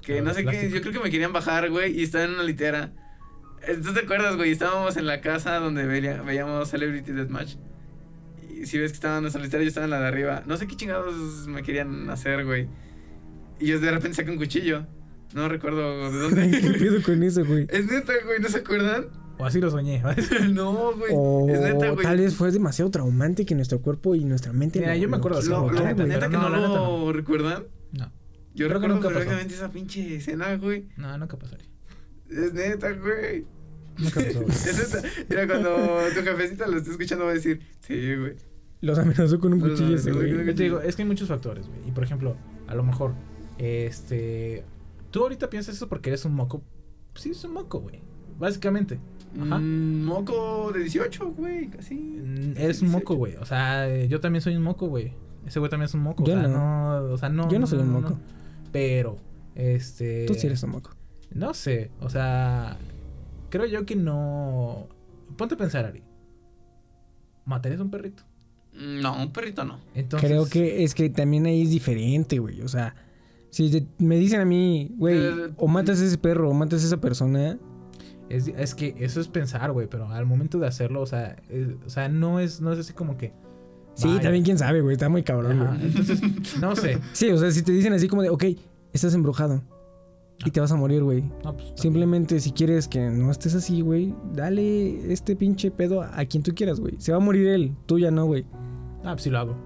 Que De no sé qué. Yo creo que me querían bajar, güey. Y estaba en una litera. ¿Tú te acuerdas, güey? Estábamos en la casa donde veía- veíamos Celebrity Deathmatch. Y si ves que estaban en nuestra litera, yo estaba en la de arriba. No sé qué chingados me querían hacer, güey. Y yo de repente saqué un cuchillo. No recuerdo de dónde. ¿qué pedo con eso, güey? es neta, güey. ¿No se acuerdan? O así lo soñé. no, güey. O es neta, güey. tal vez fue demasiado traumante que nuestro cuerpo y nuestra mente... Mira, yo me acuerdo Lo, neta que no, no, la neta lo no. recuerdan. No. Yo Creo que recuerdo nunca pasó. perfectamente esa pinche escena, güey. No, nunca pasaría. Es neta, güey. Nunca pasó, güey. Eso está- Mira, cuando tu jefecita lo esté escuchando va a decir, sí, güey. Los amenazó con un cuchillo ese, güey. Yo te digo, es que hay muchos factores, güey. Y por ejemplo, a lo mejor, este. Tú ahorita piensas eso porque eres un moco. Sí, es un moco, güey. Básicamente. Ajá. Mm, moco de 18, güey, casi. Mm, Eres un moco, güey. O sea, yo también soy un moco, güey. Ese güey también es un moco. Yo o sea, no. no. O sea, no. Yo no soy un moco. Pero, este. Tú sí eres un moco. No sé. O sea, creo yo que no. Ponte a pensar, Ari. ¿Matarías a un perrito? Mm, No, un perrito no. Entonces. Creo que es que también ahí es diferente, güey. O sea, si te- me dicen a mí, güey, Eh, o matas a ese perro o matas a esa persona, Es, es que eso es pensar, güey. Pero al momento de hacerlo, o sea. es- o sea, no es, no es así como que. sí, vaya. también quién sabe, güey. Está muy cabrón, güey. Entonces, no sé. Sí, o sea, si te dicen así como de, ok, estás embrujado y te vas a morir, güey. No, pues, Simplemente si quieres que no estés así, güey, dale este pinche pedo a quien tú quieras, güey. Se va a morir él, tú ya no, güey. Ah, pues sí lo hago.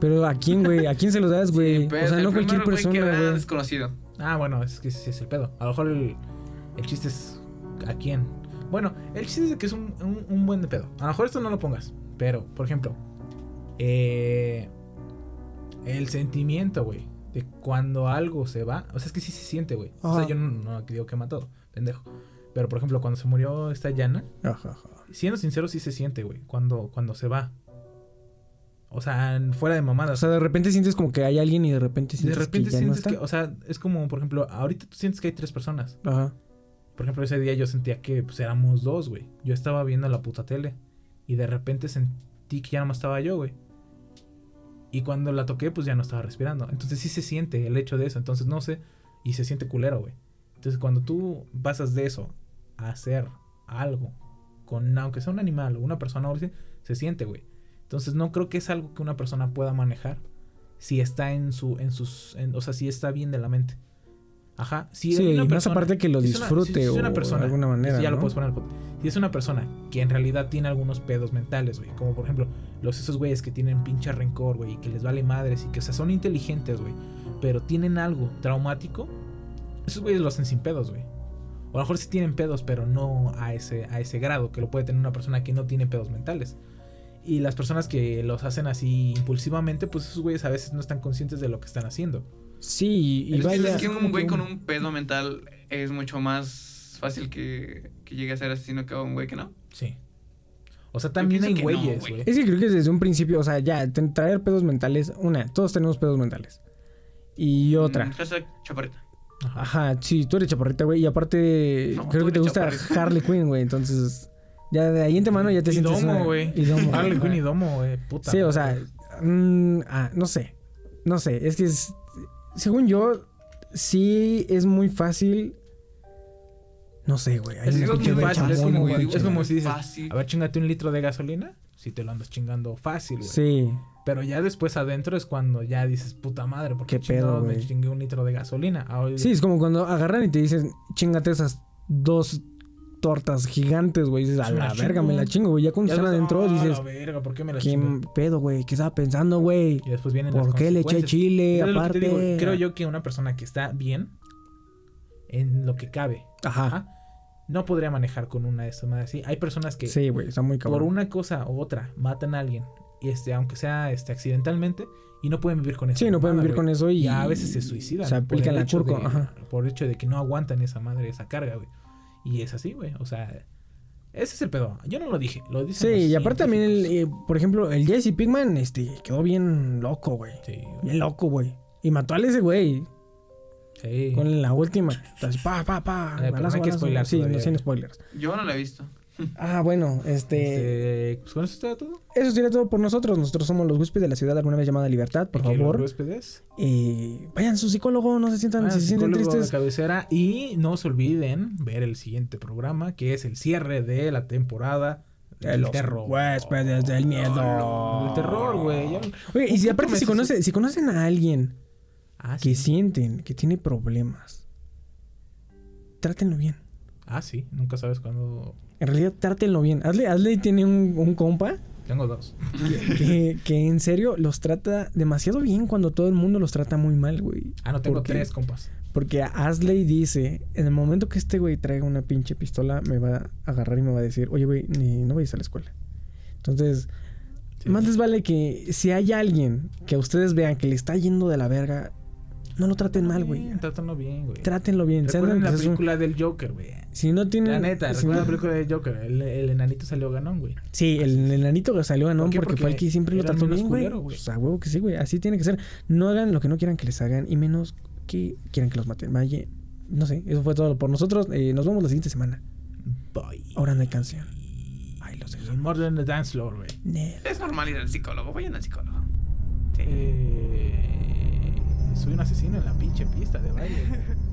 Pero ¿a quién, güey? ¿A quién se lo das, güey? Sí, o sea, no cualquier persona, güey. desconocido. Ah, bueno, es que sí es el pedo. A lo mejor el, el chiste es a quién. Bueno, el chiste es de que es un, un, un buen de pedo. A lo mejor esto no lo pongas. Pero, por ejemplo, eh, el sentimiento, güey, de cuando algo se va. O sea, es que sí se siente, güey. O sea, yo no, no digo que mató, pendejo. Pero, por ejemplo, cuando se murió esta llana, Ajá, ajá. siendo sincero, sí se siente, güey. Cuando, cuando se va. O sea, fuera de mamadas. O sea, de repente sientes como que hay alguien y de repente de sientes repente que ya sientes no que, o sea, es como, por ejemplo, ahorita tú sientes que hay tres personas. Ajá. Por ejemplo, ese día yo sentía que pues éramos dos, güey. Yo estaba viendo la puta tele. Y de repente sentí que ya no más estaba yo, güey. Y cuando la toqué, pues ya no estaba respirando. Entonces sí se siente el hecho de eso. Entonces no sé. Y se siente culero, güey. Entonces cuando tú pasas de eso a hacer algo con, aunque sea un animal o una persona, se siente, güey. Entonces no creo que es algo que una persona pueda manejar si está en su, en sus, en- o sea, si está bien de la mente. Ajá. Si Sí, una más aparte que lo si es una- disfrute si es una o persona, de alguna manera, ya lo ¿no? puedes poner Si es una persona que en realidad tiene algunos pedos mentales, güey, como por ejemplo los esos güeyes que tienen pinche rencor, güey, y que les vale madres y que o sea, son inteligentes, güey, pero tienen algo traumático, esos güeyes lo hacen sin pedos, güey. O a lo mejor sí tienen pedos, pero no a ese, a ese grado que lo puede tener una persona que no tiene pedos mentales. Y las personas que los hacen así impulsivamente, pues esos güeyes a veces no están conscientes de lo que están haciendo. Sí, y Es que- es un güey con un- pedo mental es mucho más fácil que, que llegue a ser asesino que un güey que no. Sí. O sea, también hay güeyes, güey. Es que creo que desde un principio, o sea, ya, te- traer pedos mentales, una, todos tenemos pedos mentales. Y otra. Mm, hashtag chaparrita. Ajá. Sí, tú eres chaparrita, güey. Y aparte, No, creo que te gusta chaparrita. Harley Quinn, güey. Entonces, ya de ahí en mano ya te Y sientes. Domo, güey. y Domo, Harley. Quinn y Domo, güey. Puta. Sí, o sea, mm, ah, no sé. No sé, es que es, según yo, sí es muy fácil. No sé, güey. Es, muy fácil. Como, es si dices, Fácil. a ver, chingate un litro de gasolina. Si te lo andas chingando fácil, güey. Sí, Pero ya después adentro es cuando ya dices, puta madre, porque Qué pedo, me chingué un litro de gasolina. Ahora- sí, es como cuando agarran y te dicen, chingate esas dos tortas gigantes, güey. Dices, a la la verga, chingo. me la chingo, güey. Ya cuando Ya están adentro "Ah, dices, la verga, ¿por qué me la ¿qué chingué?" pedo, güey? ¿Qué estaba pensando, güey? Y después vienen las ¿Por qué le eché chile aparte? digo, creo yo que una persona que está bien en lo que cabe, Ajá. ajá, no podría manejar con una de estas madres así. Hay personas que Sí, güey, está muy cabrón. por una cosa u otra matan a alguien, y este, aunque sea este, accidentalmente, y no pueden vivir con eso. Sí, no pueden vivir con eso y... Y a veces se suicidan. O sea, aplican la de- ajá. Por el hecho de que no aguantan esa madre, esa carga, güey. Y es así, güey. O sea, ese es el pedo. Yo no lo dije, lo dicen Sí, los y aparte también, el, eh, por ejemplo, el Jesse Pigman, este, quedó bien loco, güey. Sí, güey. Bien loco, güey. Y mató a ese güey Sí. con la última. Entonces, pa, pa, pa. Eh, pero no balazo, hay que balazo. spoilear Sí, no, sin spoilers. Yo no la he visto. Ah, bueno, este... Este, pues con eso está todo. Eso sería todo por nosotros. Nosotros somos los huéspedes de la ciudad alguna vez llamada Libertad, por Aquí los favor. huéspedes. Eh, vayan a su psicólogo, no se sientan, si se sienten tristes. cabecera. Y no se olviden ver el siguiente programa, que es el cierre de la temporada los terror. huéspedes del miedo. Del terror, güey. Oye, y si aparte si, conoce, si conocen a alguien Ah, que sí. sienten que tiene problemas, trátenlo bien. Ah, sí. Nunca sabes cuándo. En realidad, trátenlo bien. Hazle, hazle tiene un, un compa Tengo dos. que, que en serio los trata demasiado bien cuando todo el mundo los trata muy mal, güey. Ah, no, tengo tres compas. Porque Asley dice, en el momento que este güey traiga una pinche pistola, me va a agarrar y me va a decir, oye, güey, ni, no vayas a la escuela. Entonces, Sí. más les vale que si hay alguien que ustedes vean que le está yendo de la verga, no lo traten mal, güey. Trátenlo bien, güey. Trátenlo bien. sean- Recuerden la un- película del Joker, güey. Si no tienen... La neta, si recuerda no- la película del Joker. El, el enanito salió ganón, güey. Sí, el, el enanito salió ganón ¿Por qué? porque, fue el Porque que siempre lo trató bien, güey. culero, güey. Pues a huevo que sí, güey. Así tiene que ser. No hagan lo que no quieran que les hagan y menos que quieran que los maten. Vaya, no sé, eso fue todo por nosotros. Eh, nos vemos la siguiente semana. Bye. Ahora no hay canción. Ay, los dejo. More than the dance floor, güey. Es normal ir al psicólogo. Vayan al psicólogo. Sí. Eh, soy un asesino en la pinche pista de baile.